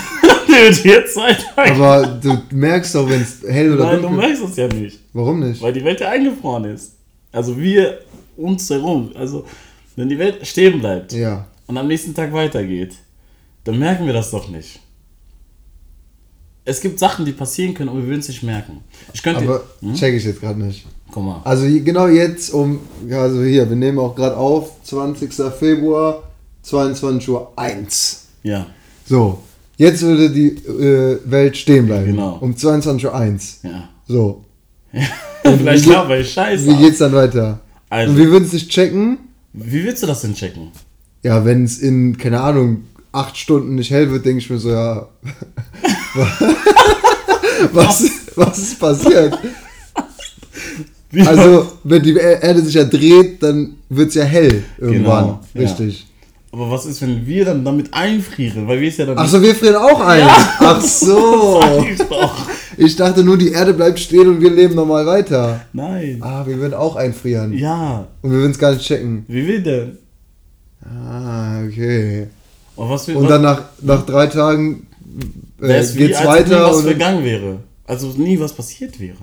wird weiter. Aber du merkst doch, wenn es hell oder Nein, du dunkel merkst es ja nicht. Warum nicht? Weil die Welt ja eingefroren ist. Also wir uns herum. Also wenn die Welt stehen bleibt Ja. Und am nächsten Tag weitergeht, dann merken wir das doch nicht. es gibt Sachen, die passieren können, aber wir würden es nicht merken. Ich könnte. Aber check ich jetzt gerade nicht. Guck mal. Also genau jetzt um, also hier, wir nehmen auch gerade auf, 20. Februar, 22 Uhr 1. Ja. So, jetzt würde die äh, Welt stehen bleiben. Genau. Um 22 Uhr 1. Ja. So, Vielleicht laber ich scheiße. wie geht's dann weiter? Also- Und wir würden es nicht checken, Wie willst du das denn checken? Ja, wenn es in, keine Ahnung, acht Stunden nicht hell wird, denke ich mir so, ja, was, was ist passiert? Also, wenn die Erde sich ja dreht, dann wird es ja hell irgendwann. Genau, ja. Richtig. Aber was ist, wenn wir dann damit einfrieren? Weil wir es ja dann. Achso, wir frieren auch ein. Ach so. Ich dachte nur, die Erde bleibt stehen und wir leben normal weiter. Nein. Ah, wir würden auch einfrieren. Ja. Und wir würden es gar nicht checken. Wie will denn? Ah, okay. Und was wir. Und dann nach, nach drei Tagen äh, wär's wie, geht's als weiter. Nie was vergangen wäre. Also nie was passiert wäre.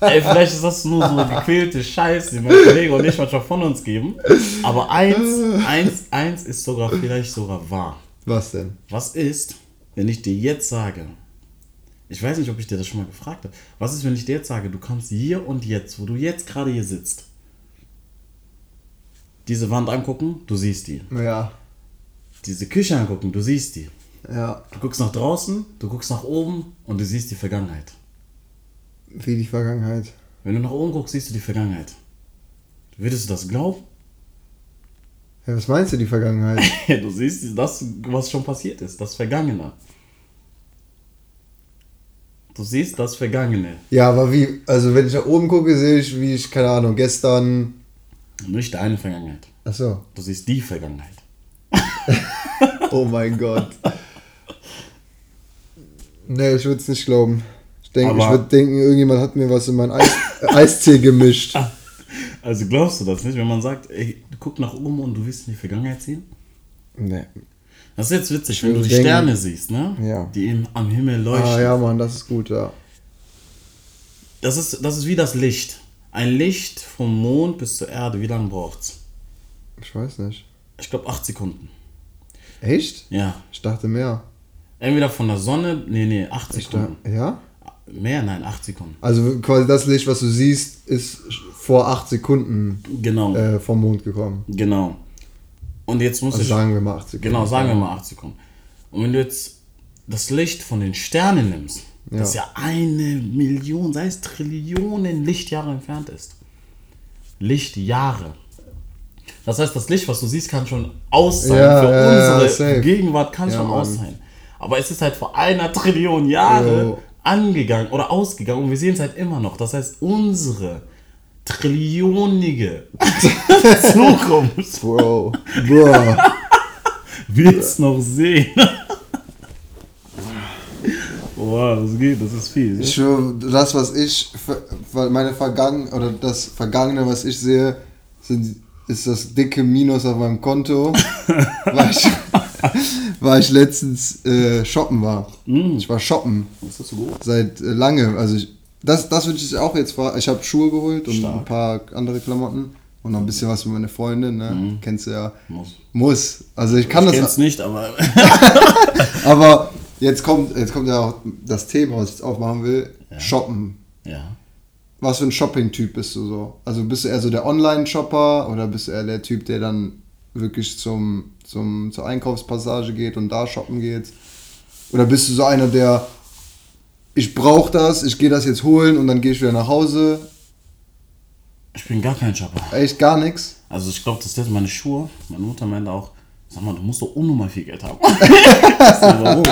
Ey, vielleicht ist das nur so eine gequälte Scheiße, die mein Kollege und ich manchmal von uns geben. Aber eins, eins, eins ist sogar vielleicht sogar wahr. was denn? Was ist, wenn ich dir jetzt sage, ich weiß nicht, ob ich dir das schon mal gefragt habe, was ist, wenn ich dir jetzt sage, du kannst hier und jetzt, wo du jetzt gerade hier sitzt, diese Wand angucken, du siehst die. Ja. Diese Küche angucken, du siehst die. Ja. Du guckst nach draußen, du guckst nach oben und du siehst die Vergangenheit. Wie die Vergangenheit. Wenn du nach oben guckst, siehst du die Vergangenheit. Würdest du das glauben? Ja, was meinst du, die Vergangenheit? du siehst das, was schon passiert ist, das Vergangene. Du siehst das Vergangene. ja, aber wie, also wenn ich nach oben gucke, sehe ich, wie ich, keine Ahnung, gestern. Nicht deine Vergangenheit. Achso. Du siehst die Vergangenheit. Oh mein Gott. Nee, ich würde es nicht glauben. Ich denke, ich würde denken, irgendjemand hat mir was in meinen Eis, Eistee gemischt. Also glaubst du das nicht, wenn man sagt, ey, du guck nach oben und du willst in die Vergangenheit sehen? Nee. Das ist jetzt witzig, wenn du die denken- Sterne siehst, ne? Ja. Die im, am Himmel leuchten. Ah ja, Mann, das ist gut, ja. Das, ist, das ist wie das Licht. Ein Licht vom Mond bis zur Erde, wie lange braucht's? Ich weiß nicht. Ich glaube 8 Sekunden. Echt? Ja. Ich dachte mehr. Entweder von der Sonne, nee, nee, 8 Ich Sekunden. dachte, ja? Mehr, nein, 8 Sekunden. Also quasi das Licht, was du siehst, ist vor acht Sekunden Genau, äh, vom Mond gekommen. genau. Und jetzt muss Also ich. sagen wir mal acht Sekunden. Genau, sagen wir mal 8 Sekunden. Und wenn du jetzt das Licht von den Sternen nimmst, das ja eine Million, sei es Trillionen Lichtjahre entfernt ist. Lichtjahre. Das heißt, das Licht, was du siehst, kann schon aus sein. Ja, Für ja, ja, unsere safe. Gegenwart kann Ja, schon Mann. aus sein. Aber es ist halt vor einer Trillion Jahre Jo. angegangen oder ausgegangen und wir sehen es halt immer noch. Das heißt, unsere trillionige Zukunft Bro. Bro. wird es noch sehen. Boah, das geht, das ist viel. Ich schwöre, das, was ich, meine Vergangen oder das Vergangene, was ich sehe, sind, ist das dicke Minus auf meinem Konto, weil ich, weil ich letztens äh, shoppen war. Ich war shoppen Das ist so gut. seit äh, lange. Also ich, das, das würde ich auch jetzt fragen. Ich habe Schuhe geholt und Stark. ein paar andere Klamotten und noch ein bisschen was für meine Freundin. Ne? Kennst du ja. Muss. Muss. Also ich kann Ich das. kenn's nicht, aber Aber jetzt kommt, jetzt kommt ja auch das Thema, was ich jetzt aufmachen will. Shoppen. ja. Was für ein Shopping-Typ bist du so? Also bist du eher so der Online-Shopper oder bist du eher der Typ, der dann wirklich zum, zum, zur Einkaufspassage geht und da shoppen geht? Oder bist du so einer, der ich brauche das, ich gehe das jetzt holen und dann gehe ich wieder nach Hause? Ich bin gar kein Shopper. Echt gar nichts? Also ich glaube, das sind meine Schuhe. Meine Mutter meinte auch, sag mal, du musst doch unnormal viel Geld haben. Ich so, Warum?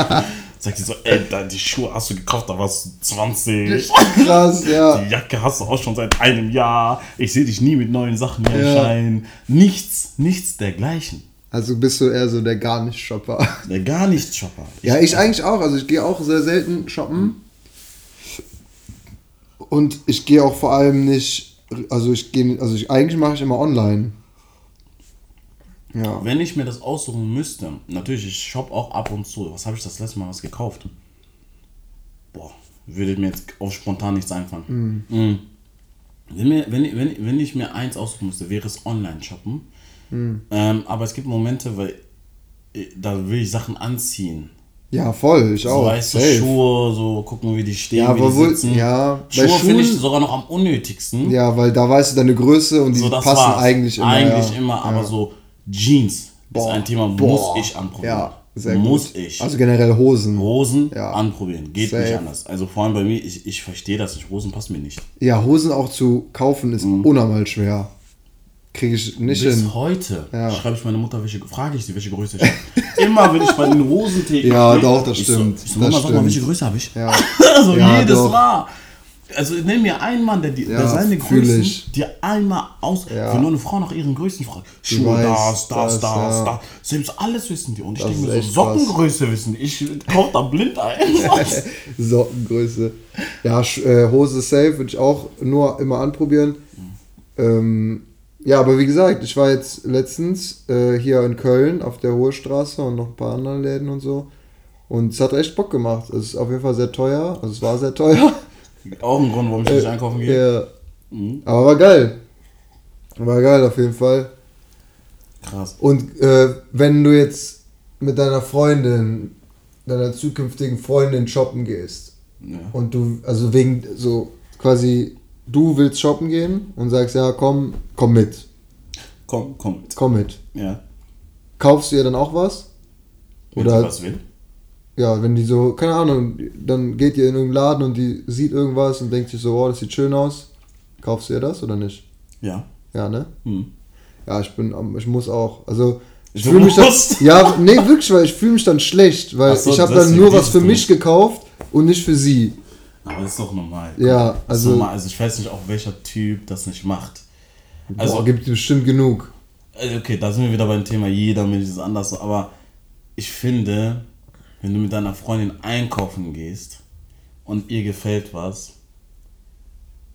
Sagt sie so, ey, die Schuhe hast du gekauft, da warst du 20. Krass, ja. Die Jacke hast du auch schon seit einem Jahr. Ich sehe dich nie mit neuen Sachen hier Ja. erscheinen. Nichts, nichts dergleichen. Also bist du eher so der gar nicht Shopper. Der gar nichts Shopper. Ja, ich eigentlich auch. Also ich gehe auch sehr selten shoppen. Und ich gehe auch vor allem nicht, also ich gehe, also ich, eigentlich mache ich immer online. Ja. Wenn ich mir das aussuchen müsste, natürlich, ich shop auch ab und zu. Was habe ich das letzte Mal was gekauft? Boah, würde mir jetzt auf spontan nichts einfallen. Mhm. Wenn, mir, wenn, ich- wenn, wenn ich mir eins aussuchen müsste, wäre es Online-Shoppen. Ähm, aber es gibt Momente, weil äh, da will ich Sachen anziehen. Ja, voll, ich So, auch. weißt du, Safe. Schuhe, so gucken, wie die stehen, Ja, wie die wohl- sitzen. ja, Schuhe finde ich sogar noch am unnötigsten. Ja, weil da weißt du deine Größe und die so, passen eigentlich immer. Eigentlich ja. immer, aber ja. so Jeans Boah, ist ein Thema, boah. muss ich anprobieren. Ja, sehr muss gut. ich. Also generell Hosen. Hosen Ja. anprobieren, geht Safe. nicht anders. Also vor allem bei mir, ich, ich verstehe das nicht, Hosen passen mir nicht. Ja, Hosen auch zu kaufen ist unnormal schwer. Kriege ich nicht Mhm. Bis hin. heute Ja. schreibe ich meine Mutter, welche, frage ich sie, welche Größe ich habe. Immer wenn ich bei den Hosentheken Ja, doch, das ich stimmt. So, ich so, Mama, sag mal, welche Größe habe ich? Ja. also Ja, jedes doch. Mal. Also nenn mir einen Mann, der, die, der Ja, seine Größen ich. dir einmal aus. Ja. Wenn nur eine Frau nach ihren Größen fragt. Schuhe, das, das, das, das, ja. das. Selbst alles wissen die. Und ich Das denke mir so, echt krass. Sockengröße wissen die. Ich kauf da blind ein. Sockengröße. Ja, äh, Hose safe würde ich auch nur immer anprobieren. Ähm, ja, aber wie gesagt, ich war jetzt letztens äh, hier in Köln auf der Hohe Straße und noch ein paar anderen Läden und so. Und es hat echt Bock gemacht. Es ist auf jeden Fall sehr teuer. Also es war sehr teuer. Auch ein Grund, warum ich nicht einkaufen gehe. Ja. Mhm. Aber war geil. War geil auf jeden Fall. Krass. Und äh, wenn du jetzt mit deiner Freundin, deiner zukünftigen Freundin shoppen gehst Ja. und du, also wegen so quasi, du willst shoppen gehen und sagst, ja, komm, komm mit, Komm, komm mit. komm mit. Ja. Kaufst du ihr dann auch was? Wenn Oder- sie was will. Ja, wenn die so, keine Ahnung, dann geht ihr in irgendeinen Laden und die sieht irgendwas und denkt sich so, oh, das sieht schön aus. Kaufst du ihr das oder nicht? Ja. Ja, ne? Hm. Ja, ich bin, ich muss auch. Also, ich fühle mich dann? Ja, nee, wirklich, weil ich fühle mich dann schlecht, weil so, ich habe dann nur was für du. mich gekauft und nicht für sie. Aber das ist doch normal. Ja, also- normal. also ich weiß nicht auch, welcher Typ das nicht macht. Also, Boah, gibt bestimmt genug. Also, okay, da sind wir wieder beim Thema, jeder Mensch ist anders, aber ich finde, wenn du mit deiner Freundin einkaufen gehst und ihr gefällt was,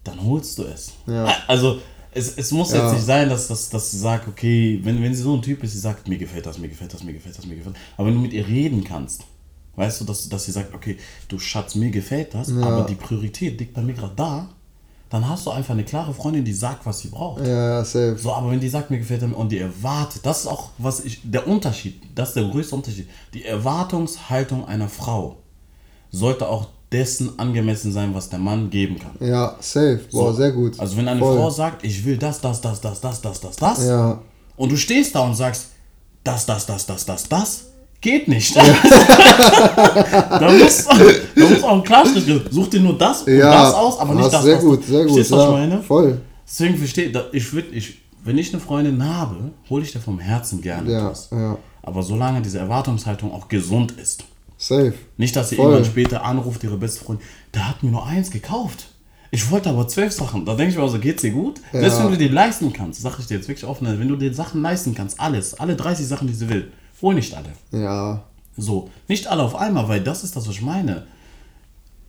dann holst du es. Ja. Also, es, es muss Ja. jetzt nicht sein, dass, dass, dass sie sagt, okay, wenn, wenn sie so ein Typ ist, sie sagt, mir gefällt das, mir gefällt das, mir gefällt das, mir gefällt das. Aber wenn du mit ihr reden kannst, weißt du, dass, dass sie sagt, okay, du Schatz, mir gefällt das, Ja. aber die Priorität liegt bei mir gerade da, dann hast du einfach eine klare Freundin, die sagt, was sie braucht. Ja, ja, safe. So, aber wenn die sagt, mir gefällt und die erwartet, das ist auch, was ich, der Unterschied, das ist der größte Unterschied. Die Erwartungshaltung einer Frau sollte auch dessen angemessen sein, was der Mann geben kann. Ja, safe. Boah, So. sehr gut. Also wenn eine Voll. Frau sagt, ich will das, das, das, das, das, das, das, das, Ja. und du stehst da und sagst, das, das, das, das, das, das, geht nicht. da muss, da muss auch ein Klarschnitt geben. Such dir nur das und Ja, das aus, aber nicht das, sehr das, gut, sehr gut. Verstehst du, was ich meine? Voll. Deswegen verstehe ich, würd, ich, wenn ich eine Freundin habe, hole ich dir vom Herzen gerne Ja, etwas. ja. Aber solange diese Erwartungshaltung auch gesund ist. Safe. Nicht, dass sie Voll. irgendwann später anruft, ihre beste Freundin, der hat mir nur eins gekauft. Ich wollte aber zwölf Sachen. Da denke ich mir also, geht's dir gut? Ja. Selbst wenn du dir leisten kannst, sag ich dir jetzt wirklich offen, wenn du dir Sachen leisten kannst, alles, alle 30 Sachen, die sie will, hol nicht alle. Ja. So, nicht alle auf einmal, weil das ist das, was ich meine.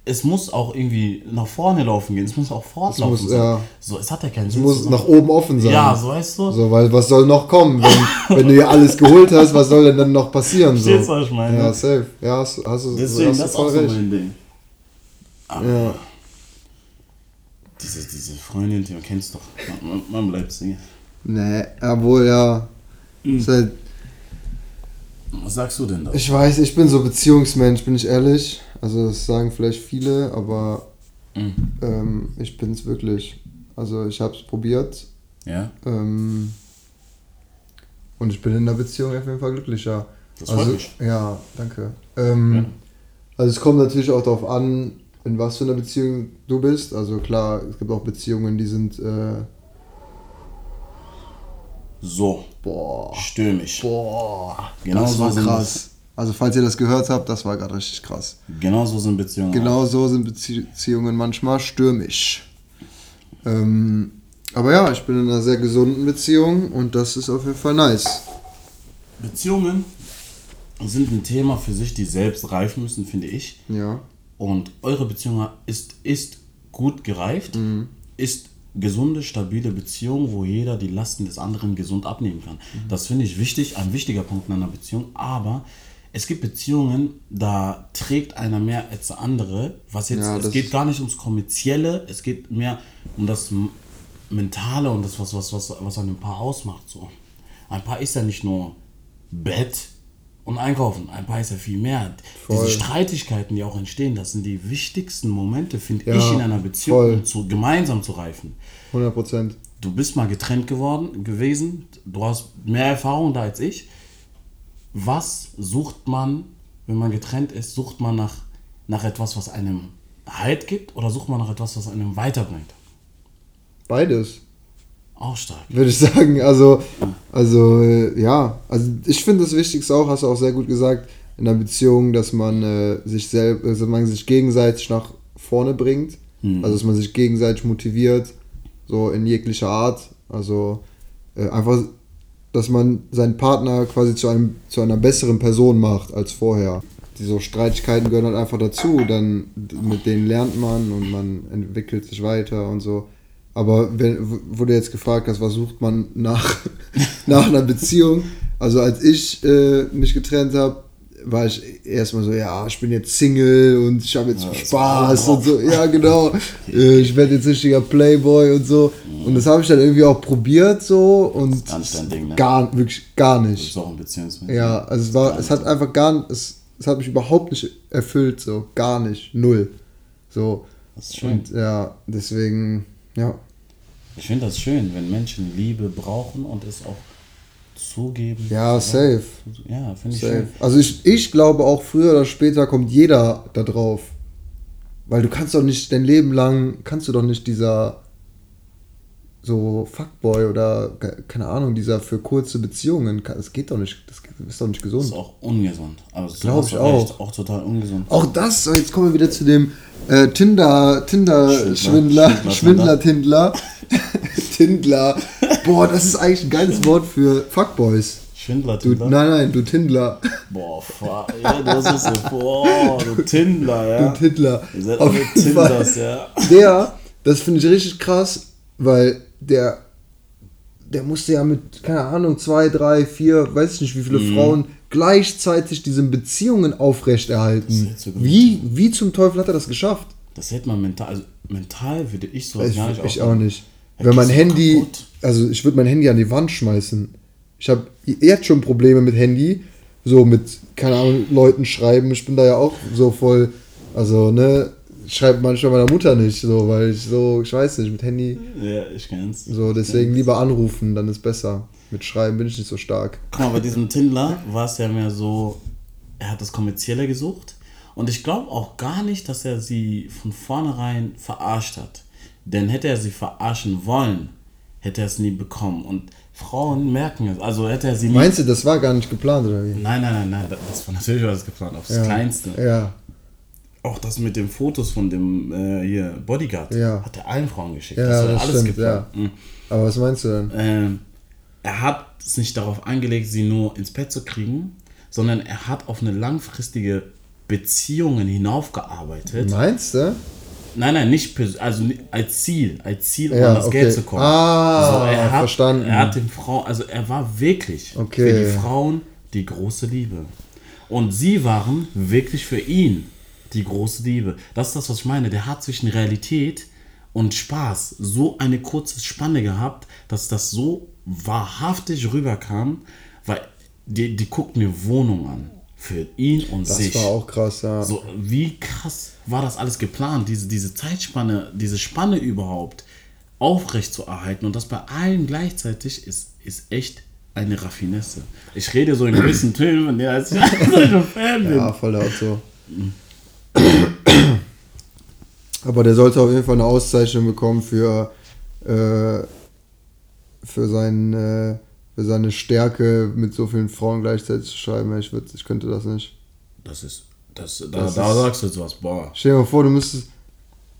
Es muss auch irgendwie nach vorne laufen gehen, es muss auch fortlaufen. muss, sein. ja. So, es hat ja keinen Sinn. Muss zu nach oben offen sein. Ja, so weißt du. So, weil was soll noch kommen? Wenn, wenn du dir alles geholt hast, was soll denn dann noch passieren? So? Verstehst du, was ich meine? Ja, safe. Ja, hast, hast, Deswegen, hast das ist auch voll so recht. mein Ding. Aber Ja. diese, diese Freundin, die man kennst doch. Man, man bleibt Single. Nee, obwohl ja. Mhm. Ist halt, Was sagst du denn da? ich weiß, ich bin so Beziehungsmensch, bin ich ehrlich. Also das sagen vielleicht viele, aber Mhm. ähm, ich bin es wirklich. Also ich habe es probiert Ja? ähm, und ich bin in der Beziehung auf jeden Fall glücklicher. Das freut also, mich. Ja, danke. Ähm, Ja. Also es kommt natürlich auch darauf an, in was für einer Beziehung du bist. Also klar, es gibt auch Beziehungen, die sind äh, So, boah, stürmisch. boah, Genau das so war sind krass. Also falls ihr das gehört habt, das war gerade richtig krass. Genau so sind Beziehungen. Genau so sind Bezie- Beziehungen manchmal stürmisch. Ähm, aber ja, ich bin in einer sehr gesunden Beziehung und das ist auf jeden Fall nice. Beziehungen sind ein Thema für sich, die selbst reifen müssen, finde ich. Ja, Und eure Beziehung ist, ist gut gereift, Mhm. ist gesunde, stabile Beziehung, wo jeder die Lasten des anderen gesund abnehmen kann. Mhm. Das finde ich wichtig, ein wichtiger Punkt in einer Beziehung. Aber es gibt Beziehungen, da trägt einer mehr als der andere. Was jetzt, Ja, es geht gar nicht ums Kommerzielle, es geht mehr um das Mentale und das, was, was, was, was ein Paar ausmacht. So. Ein Paar ist ja nicht nur Bett und einkaufen. Ein paar ist ja viel mehr. Voll. Diese Streitigkeiten, die auch entstehen, das sind die wichtigsten Momente, finde Ja, ich, in einer Beziehung, voll. um zu, gemeinsam zu reifen. 100 Prozent. Du bist mal getrennt geworden, gewesen, du hast mehr Erfahrung da als ich. Was sucht man, wenn man getrennt ist? Sucht man nach, nach etwas, was einem Halt gibt oder sucht man nach etwas, was einem weiterbringt? Beides. Auch stark. würde ich sagen. Also, also äh, ja, also ich finde das Wichtigste auch, hast du auch sehr gut gesagt, in einer Beziehung, dass man äh, sich selbst, also man sich gegenseitig nach vorne bringt. Also dass man sich gegenseitig motiviert, so in jeglicher Art. Also äh, einfach, dass man seinen Partner quasi zu einem zu einer besseren Person macht als vorher. Die so Streitigkeiten gehören halt einfach dazu. Dann mit denen lernt man und man entwickelt sich weiter und so. Aber wenn, wo du jetzt gefragt hast, was sucht man nach, nach einer Beziehung? Also als ich äh, mich getrennt habe, war ich erstmal so, ja, ich bin jetzt Single und ich habe jetzt Ja, das Spaß und so. Ja, genau. Äh, ich werde jetzt richtiger Playboy und so. Und das habe ich dann irgendwie auch probiert so und Ding, ne? gar, wirklich gar Das nicht. ist auch ein Beziehungsmittel. Ja, also es war, es hat einfach gar, es, es hat mich überhaupt nicht erfüllt, so gar nicht, null. So. Das ist schön. Und ja, deswegen, ja. Ich finde das schön, wenn Menschen Liebe brauchen und es auch zugeben. Ja, safe. Ja, finde ich Safe. schön. Also ich, ich glaube auch früher oder später kommt jeder da drauf. Weil du kannst doch nicht dein Leben lang, kannst du doch nicht dieser so Fuckboy oder ke- keine Ahnung, dieser für kurze Beziehungen, das geht doch nicht, das ist doch nicht Das ist gesund. auch ungesund. Aber das Glaub hast ich du recht, auch. Auch total ungesund. Auch das, jetzt kommen wir wieder zu dem äh, Tinder, Tinder, Schwindler. Schwindler, Schwindler, Schwindler, Tindler. Tindler. Boah, das ist eigentlich ein geiles Wort für Fuckboys. Schwindler, Du, Tindler. nein, nein, du Tindler. Boah, fuck. Ja, das ist so. Boah, du Tindler, ja. Du Tindler. Ihr seid alle jeden Fall. Tinders, ja. Der, das finde ich richtig krass, weil der, der musste ja mit, keine Ahnung, zwei, drei, vier, weiß ich nicht, wie viele Mhm. Frauen gleichzeitig diese Beziehungen aufrechterhalten. So. Wie, wie zum Teufel hat er das geschafft? Das hätte man mental, also mental würde ich Ich, gar nicht ich auch nicht. Wenn mein gehst Handy, kaputt. also ich würde mein Handy an die Wand schmeißen. Ich habe jetzt schon Probleme mit Handy, so mit, keine Ahnung, Leuten schreiben. Ich bin da ja auch so voll, also ne, schreibe manchmal meiner Mutter nicht, so, weil ich so, ich weiß nicht, mit Handy, Ja, ich kenn's. so, deswegen lieber anrufen, dann ist besser. Mit Schreiben bin ich nicht so stark. Guck mal, bei diesem Tindler war es ja mehr so, er hat das Kommerzielle gesucht. Und ich glaube auch gar nicht, dass er sie von vornherein verarscht hat. Denn hätte er sie verarschen wollen, hätte er es nie bekommen. Und Frauen merken es. Also hätte er sie nie. Meinst du, das war gar nicht geplant, oder wie? Nein, nein, nein, nein. Das war natürlich war das geplant. Aufs Ja. Kleinste. Ja, Auch das mit den Fotos von dem äh, hier Bodyguard Ja. hat er allen Frauen geschickt. Ja, das war das alles stimmt, geplant. Mhm. aber was meinst du denn? Ähm, er hat es nicht darauf angelegt, sie nur ins Bett zu kriegen, sondern er hat auf eine langfristige Beziehungen hinaufgearbeitet. Meinst du? Nein, nein, nicht also als Ziel, als Ziel, um Ja, an das okay. Geld zu kommen. Ah, er hat, verstanden. Er hat den Frauen, also er war wirklich Okay. für die Frauen die große Liebe. Und sie waren wirklich für ihn die große Liebe. Das ist das, was ich meine. Der hat zwischen Realität und Spaß so eine kurze Spanne gehabt, dass das so wahrhaftig rüberkam, weil die, die guckt mir Wohnung an. Für ihn und Das sich. war auch krass, ja. So, wie krass war das alles geplant, diese, diese Zeitspanne, diese Spanne überhaupt aufrecht zu erhalten und das bei allen gleichzeitig ist, ist echt eine Raffinesse. Ich rede so in gewissen Tönen, von der als ich ein Fan bin. Ja, voll der Otto. Aber der sollte auf jeden Fall eine Auszeichnung bekommen für, äh, für, sein, äh, für seine Stärke, mit so vielen Frauen gleichzeitig zu schreiben. Ich, würd, ich könnte das nicht. Das ist, das, da, Das da ist- sagst du jetzt was, boah. Stell dir mal vor, du müsstest,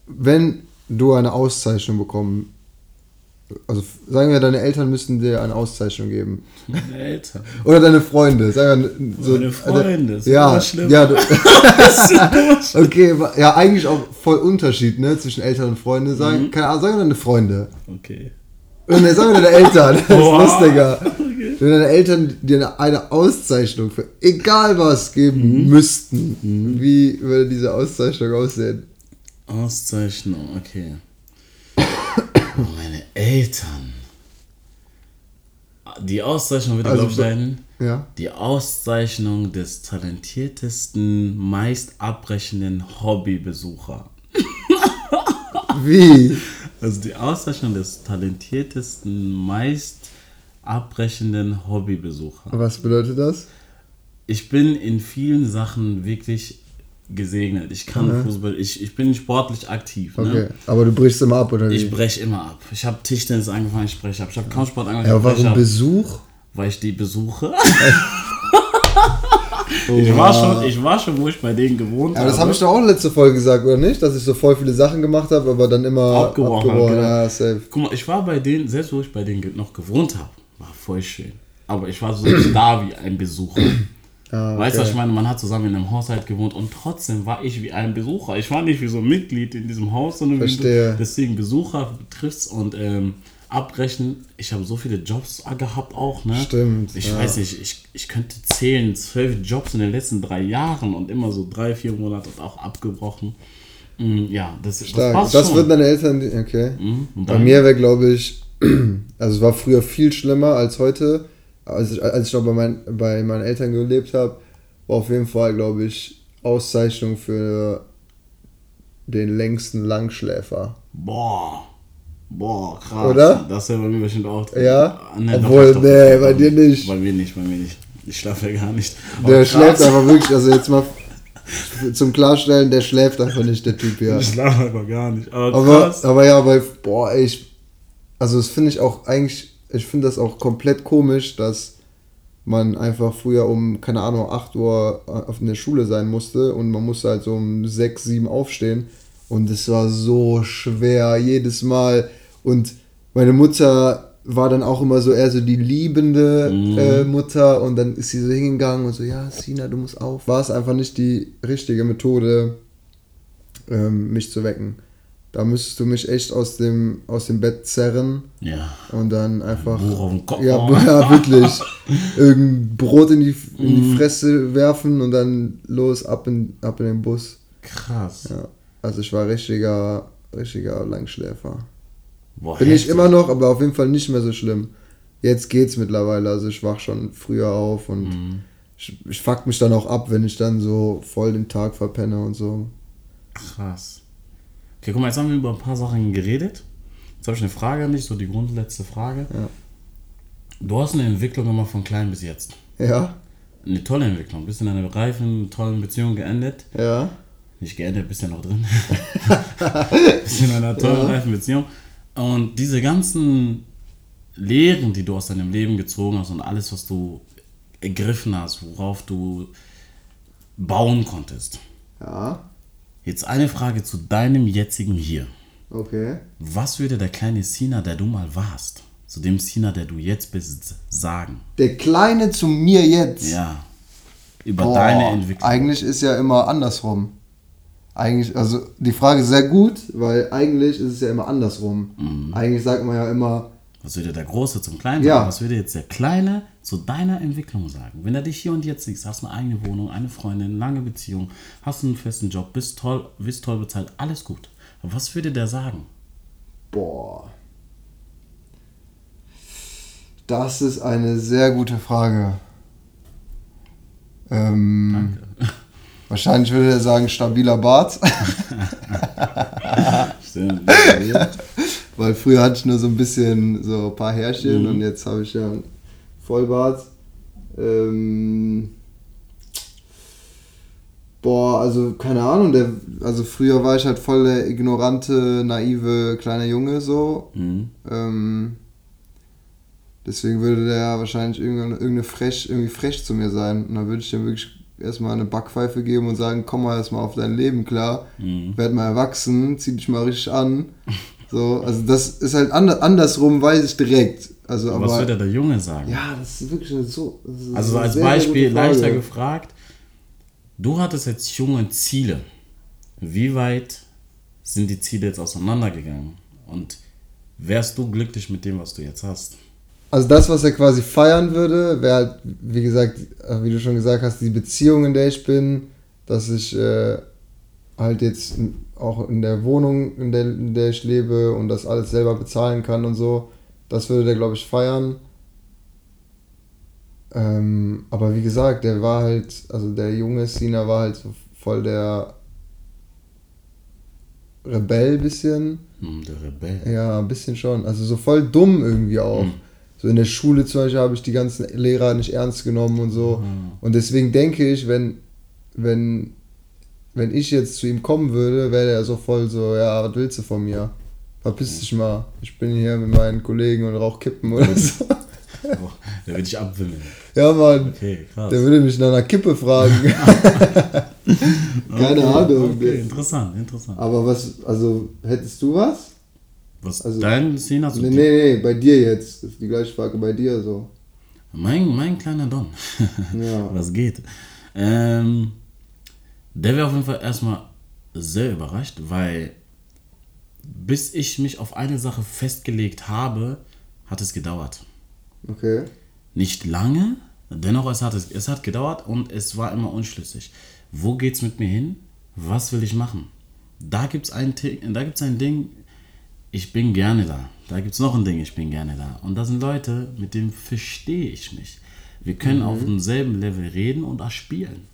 wenn du eine Auszeichnung bekommen, also sagen wir, deine Eltern müssten dir eine Auszeichnung geben. Meine Eltern. Oder deine Freunde. Sagen wir, so, Meine Freunde, ist ja, immer schlimmer. ja, du, okay, ja, eigentlich auch voll Unterschied, ne, zwischen Eltern und Freunde. Sagen, keine Ahnung, sagen wir deine Freunde. Okay. Oder ne, sagen wir deine Eltern. Das ist lustiger. Wenn deine Eltern dir eine Auszeichnung für egal was geben Mhm. müssten, wie würde diese Auszeichnung aussehen? Auszeichnung, okay. Meine Eltern. die Auszeichnung wird, Also glaube. Ja. Die Auszeichnung des talentiertesten, meist abbrechenden Hobbybesucher. Wie? Also die Auszeichnung des talentiertesten, meist abbrechenden Hobbybesucher. Was bedeutet das? Ich bin in vielen Sachen wirklich gesegnet. Ich kann Fußball, ich, ich bin sportlich aktiv. Okay. Ne? Aber du brichst immer ab, oder wie? Ich breche immer ab. Ich habe Tischtennis angefangen, ich breche ab. Ich habe Kampfsport angefangen, ja, warum ab. Besuch? Weil ich die besuche. ich, war schon, ich war schon, wo ich bei denen gewohnt Ja, das habe habe. ich doch auch letzte Folge gesagt, oder nicht? Dass ich so voll viele Sachen gemacht habe, aber dann immer Abgebrochen habe, genau. Ja, safe. Guck mal, ich war bei denen, selbst wo ich bei denen noch gewohnt habe, war voll schön. Aber ich war so da wie ein Besucher. Ah, Weißt du, was okay. ich meine? Man hat zusammen in einem Haushalt gewohnt und trotzdem war ich wie ein Besucher. Ich war nicht wie so ein Mitglied in diesem Haus, sondern Verstehe. wie deswegen Besucher betrifft und ähm, abbrechen. Ich habe so viele Jobs gehabt auch, ne? Stimmt, Ich ja. weiß nicht, ich, ich könnte zählen, zwölf Jobs in den letzten drei Jahren und immer so drei, vier Monate und auch abgebrochen. Mm, Ja, das, das Stark. Das schon. würden deine Eltern. Okay. und Bei mir wäre, glaube ich, also es war früher viel schlimmer als heute. Als ich, als ich noch bei, mein, bei meinen Eltern gelebt habe, war auf jeden Fall, glaube ich, Auszeichnung für den längsten Langschläfer. Boah. Boah, krass. Oder? Das wäre bei mir bestimmt auch drin. Ja? Ah, nee, Obwohl, doch, nee, bei dir nicht. Bei mir nicht, bei mir nicht. Ich schlafe ja gar nicht. Der Aber schläft krass. einfach wirklich, also jetzt mal zum Klarstellen, der schläft einfach nicht, der Typ hier. Ich schlafe einfach gar nicht. Aber, Aber, aber ja, aber boah, ich, also das finde ich auch eigentlich, ich finde das auch komplett komisch, dass man einfach früher um, keine Ahnung, 8 Uhr auf in der Schule sein musste und man musste halt so um 6, 7 aufstehen und es war so schwer jedes Mal und meine Mutter war dann auch immer so eher so die liebende äh, Mutter und dann ist sie so hingegangen und so, ja, Sina, du musst auf. War es einfach nicht die richtige Methode, ähm, mich zu wecken. Da müsstest du mich echt aus dem, aus dem Bett zerren Ja. und dann einfach. Buch auf den Kopf Ja, ja, wirklich. Irgendein Brot in die, in Mhm. die Fresse werfen und dann los, ab in, ab in den Bus. Krass. Ja. Also ich war richtiger, richtiger Langschläfer. Boah, Bin ich heftig. immer noch, aber auf jeden Fall nicht mehr so schlimm. Jetzt geht's mittlerweile, also ich wach schon früher auf und Mhm. ich, ich fuck mich dann auch ab, wenn ich dann so voll den Tag verpenne und so. Krass. Okay, guck mal, jetzt haben wir über ein paar Sachen geredet. Jetzt habe ich eine Frage an dich, so die grundletzte Frage. Ja. Du hast eine Entwicklung immer von klein bis jetzt. Ja, Eine tolle Entwicklung. Bist in einer reifen, tollen Beziehung geendet. ja. Nicht geendet, bist ja noch drin. bist in einer tollen, reifen Beziehung. Und diese ganzen Lehren, die du aus deinem Leben gezogen hast und alles, was du ergriffen hast, worauf du bauen konntest. Ja, Jetzt eine Frage zu deinem jetzigen Hier. okay. Was würde der kleine Sina, der du mal warst, zu dem Sina, der du jetzt bist, sagen? Der Kleine zu mir jetzt. Ja. Über Boah, deine Entwicklung. Eigentlich ist ja immer andersrum. Eigentlich, also die Frage ist sehr gut, weil eigentlich ist es ja immer andersrum. Mhm. Eigentlich sagt man ja immer, Was würde der Große zum Kleinen Ja. sagen? Was würde jetzt der Kleine zu deiner Entwicklung sagen? Wenn er dich hier und jetzt siehst, hast eine eigene Wohnung, eine Freundin, lange Beziehung, hast einen festen Job, bist toll, bist toll bezahlt, alles gut. Aber was würde der sagen? boah. Das ist eine sehr gute Frage. Ähm, wahrscheinlich würde er sagen, stabiler Bart. Stimmt. Weil früher hatte ich nur so ein bisschen, so ein paar Härchen und jetzt habe ich ja einen Vollbart. Ähm, boah, also keine Ahnung, der, also früher war ich halt voll der ignorante, naive kleine Junge so. Mhm. Ähm, deswegen würde der wahrscheinlich irgendeine, irgendeine frech, irgendwie frech zu mir sein. Und dann würde ich dem wirklich erstmal eine Backpfeife geben und sagen, komm mal erstmal auf dein Leben klar, Mhm. werd mal erwachsen, zieh dich mal richtig an. So, also das ist halt ander, andersrum, weiß ich direkt. Also, aber, Was würde der Junge sagen? ja, das ist wirklich so. ist Also als sehr, sehr Beispiel Frage. leichter gefragt, du hattest jetzt junge Ziele. Wie weit sind die Ziele jetzt auseinandergegangen? Und wärst du glücklich mit dem, was du jetzt hast? Also das, was er quasi feiern würde, wäre halt, wie gesagt, äh, wie du schon gesagt hast, die Beziehung, in der ich bin, dass ich äh, halt jetzt auch in der Wohnung, in der, in der ich lebe und das alles selber bezahlen kann und so. Das würde der, glaube ich, feiern. Ähm, aber wie gesagt, der war halt, also der junge Sina war halt so voll der Rebell bisschen. Hm, der Rebell. Ja, ein bisschen schon. Also so voll dumm irgendwie auch. Mhm. So in der Schule zum Beispiel habe ich die ganzen Lehrer nicht ernst genommen und so. Mhm. Und deswegen denke ich, wenn, wenn, wenn ich jetzt zu ihm kommen würde, wäre er so voll so, ja, was willst du von mir? Verpiss dich mal. Ich bin hier mit meinen Kollegen und rauch Kippen oder so. Oh, der will dich abwimmeln. Ja, Mann. Okay, krass. Der würde mich nach einer Kippe fragen. Keine okay, Ahnung. Okay, interessant, interessant. Aber was, also hättest du was? Was also- dein Szene hast du? Nee, nee, nee, bei dir jetzt. Ist die gleiche Frage bei dir so. Mein, mein kleiner Don. Ja. Was geht? Ähm, der wäre auf jeden Fall erstmal sehr überrascht, weil bis ich mich auf eine Sache festgelegt habe, hat es gedauert. Okay. Nicht lange, dennoch es hat, es, es hat gedauert und es war immer unschlüssig. Wo geht's mit mir hin? Was will ich machen? Da gibt's ein, da gibt's ein Ding, ich bin gerne da. Da gibt's noch ein Ding, ich bin gerne da. Und das sind Leute, mit denen verstehe ich mich. Wir können auf demselben Level reden und auch spielen.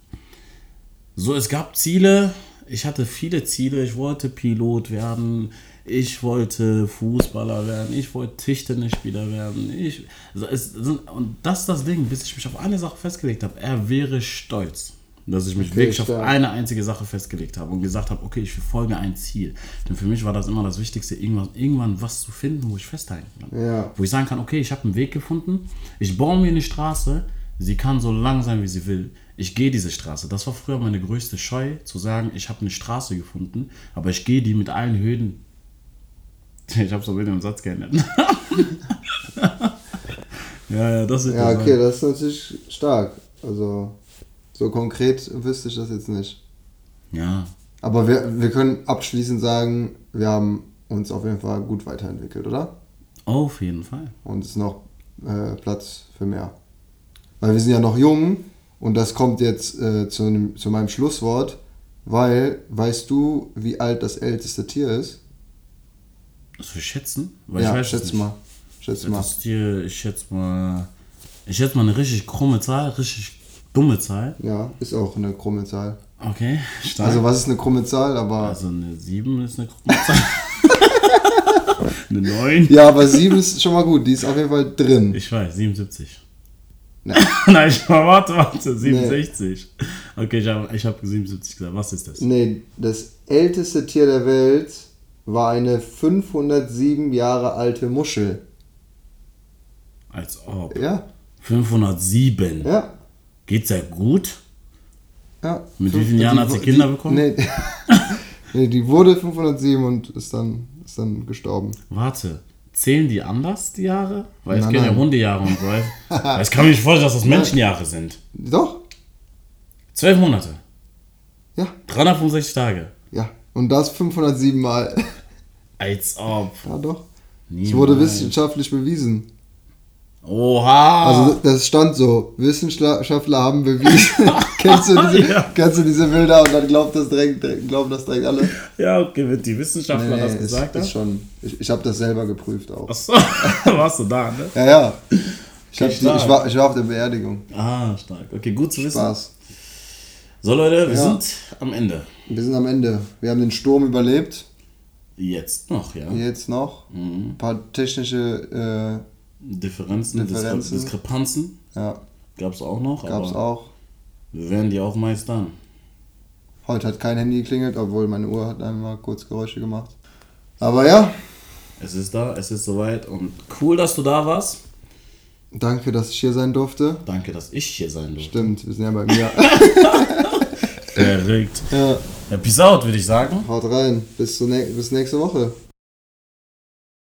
So, es gab Ziele. Ich hatte viele Ziele. Ich wollte Pilot werden. Ich wollte Fußballer werden. Ich wollte Tischtennisspieler werden. Ich, also es, und das ist das Ding, bis ich mich auf eine Sache festgelegt habe. Er wäre stolz, dass ich mich Okay, wirklich auf eine einzige Sache festgelegt habe und gesagt habe, okay, ich verfolge ein Ziel. Denn für mich war das immer das Wichtigste, irgendwann, irgendwann was zu finden, wo ich festhalten kann. Ja. Wo ich sagen kann, okay, ich habe einen Weg gefunden, ich baue mir eine Straße, sie kann so lang sein, wie sie will. Ich gehe diese Straße. Das war früher meine größte Scheu, zu sagen, ich habe eine Straße gefunden, aber ich gehe die mit allen Hürden. Ich habe so mit dem Satz geändert. ja, ja, das ist Ja, okay, das ist natürlich stark. Also, so konkret wüsste ich das jetzt nicht. Ja, Aber wir, wir können abschließend sagen, wir haben uns auf jeden Fall gut weiterentwickelt, oder? auf jeden Fall. Und es ist noch äh, Platz für mehr. Weil wir sind ja noch jung und das kommt jetzt äh, zu, einem, zu meinem Schlusswort, weil, weißt du, wie alt das älteste Tier ist? Das wir schätzen? Weil ja, ich weiß schätz nicht. mal. Schätz mal. Das Tier, ich schätze mal. Ich schätze mal eine richtig krumme Zahl, richtig dumme Zahl. Ja, ist auch eine krumme Zahl. Okay, stark. Also was ist eine krumme Zahl, aber... Also eine 7 ist eine krumme Zahl. eine 9. Ja, aber 7 ist schon mal gut, die ist auf jeden Fall drin. Ich weiß, 77. Nee. Nein, ich warte, warte, 67. Okay, ich habe ich hab 77 gesagt. Was ist das? Nee, das älteste Tier der Welt war eine 507 Jahre alte Muschel. Als ob. Ja, 507. ja, Geht's ja gut? ja. Mit wie vielen Jahren die- hat sie Kinder die, bekommen? Nee, nee, die wurde 507 und ist dann, ist dann gestorben. Warte. Zählen die anders, die Jahre? Weil es gibt ja. Hundejahre und so. Ich kann mir nicht vorstellen, dass das Menschenjahre sind. Doch, Zwölf Monate. ja, 365 Tage. ja. Und das 507 Mal. Als ob. Ja, doch. Es Niemals. wurde wissenschaftlich bewiesen. Oha! Also das stand so, Wissenschaftler haben bewiesen. kennst, du diese, Ja. kennst du diese Bilder und dann glaubt das direkt, glauben das direkt alle? ja, okay, wenn die Wissenschaftler das ist, gesagt ist haben. schon. Ich, ich habe das selber geprüft auch. Achso, warst du da, ne? Ja, ja. Ich, Okay, die, ich, war, ich war auf der Beerdigung. Ah, stark. Okay, gut zu wissen. Spaß. So, Leute, wir Ja. sind am Ende. Wir sind am Ende. Wir haben den Sturm überlebt. Jetzt noch, ja. Jetzt noch. Mhm. Ein paar technische, Differenzen, Differenzen. Diskre Diskrepanzen ja, gab es auch noch, gab es aber auch. wir werden die auch meistern. Heute hat kein Handy geklingelt, obwohl meine Uhr hat einmal kurz Geräusche gemacht. Aber ja, Es ist da, es ist soweit und cool, dass du da warst. danke, dass ich hier sein durfte. Danke, dass ich hier sein durfte. Stimmt, wir sind ja bei mir. Verrückt. ja, Ja, peace out, würde ich sagen. haut rein. Bis, zur nä- bis nächste Woche.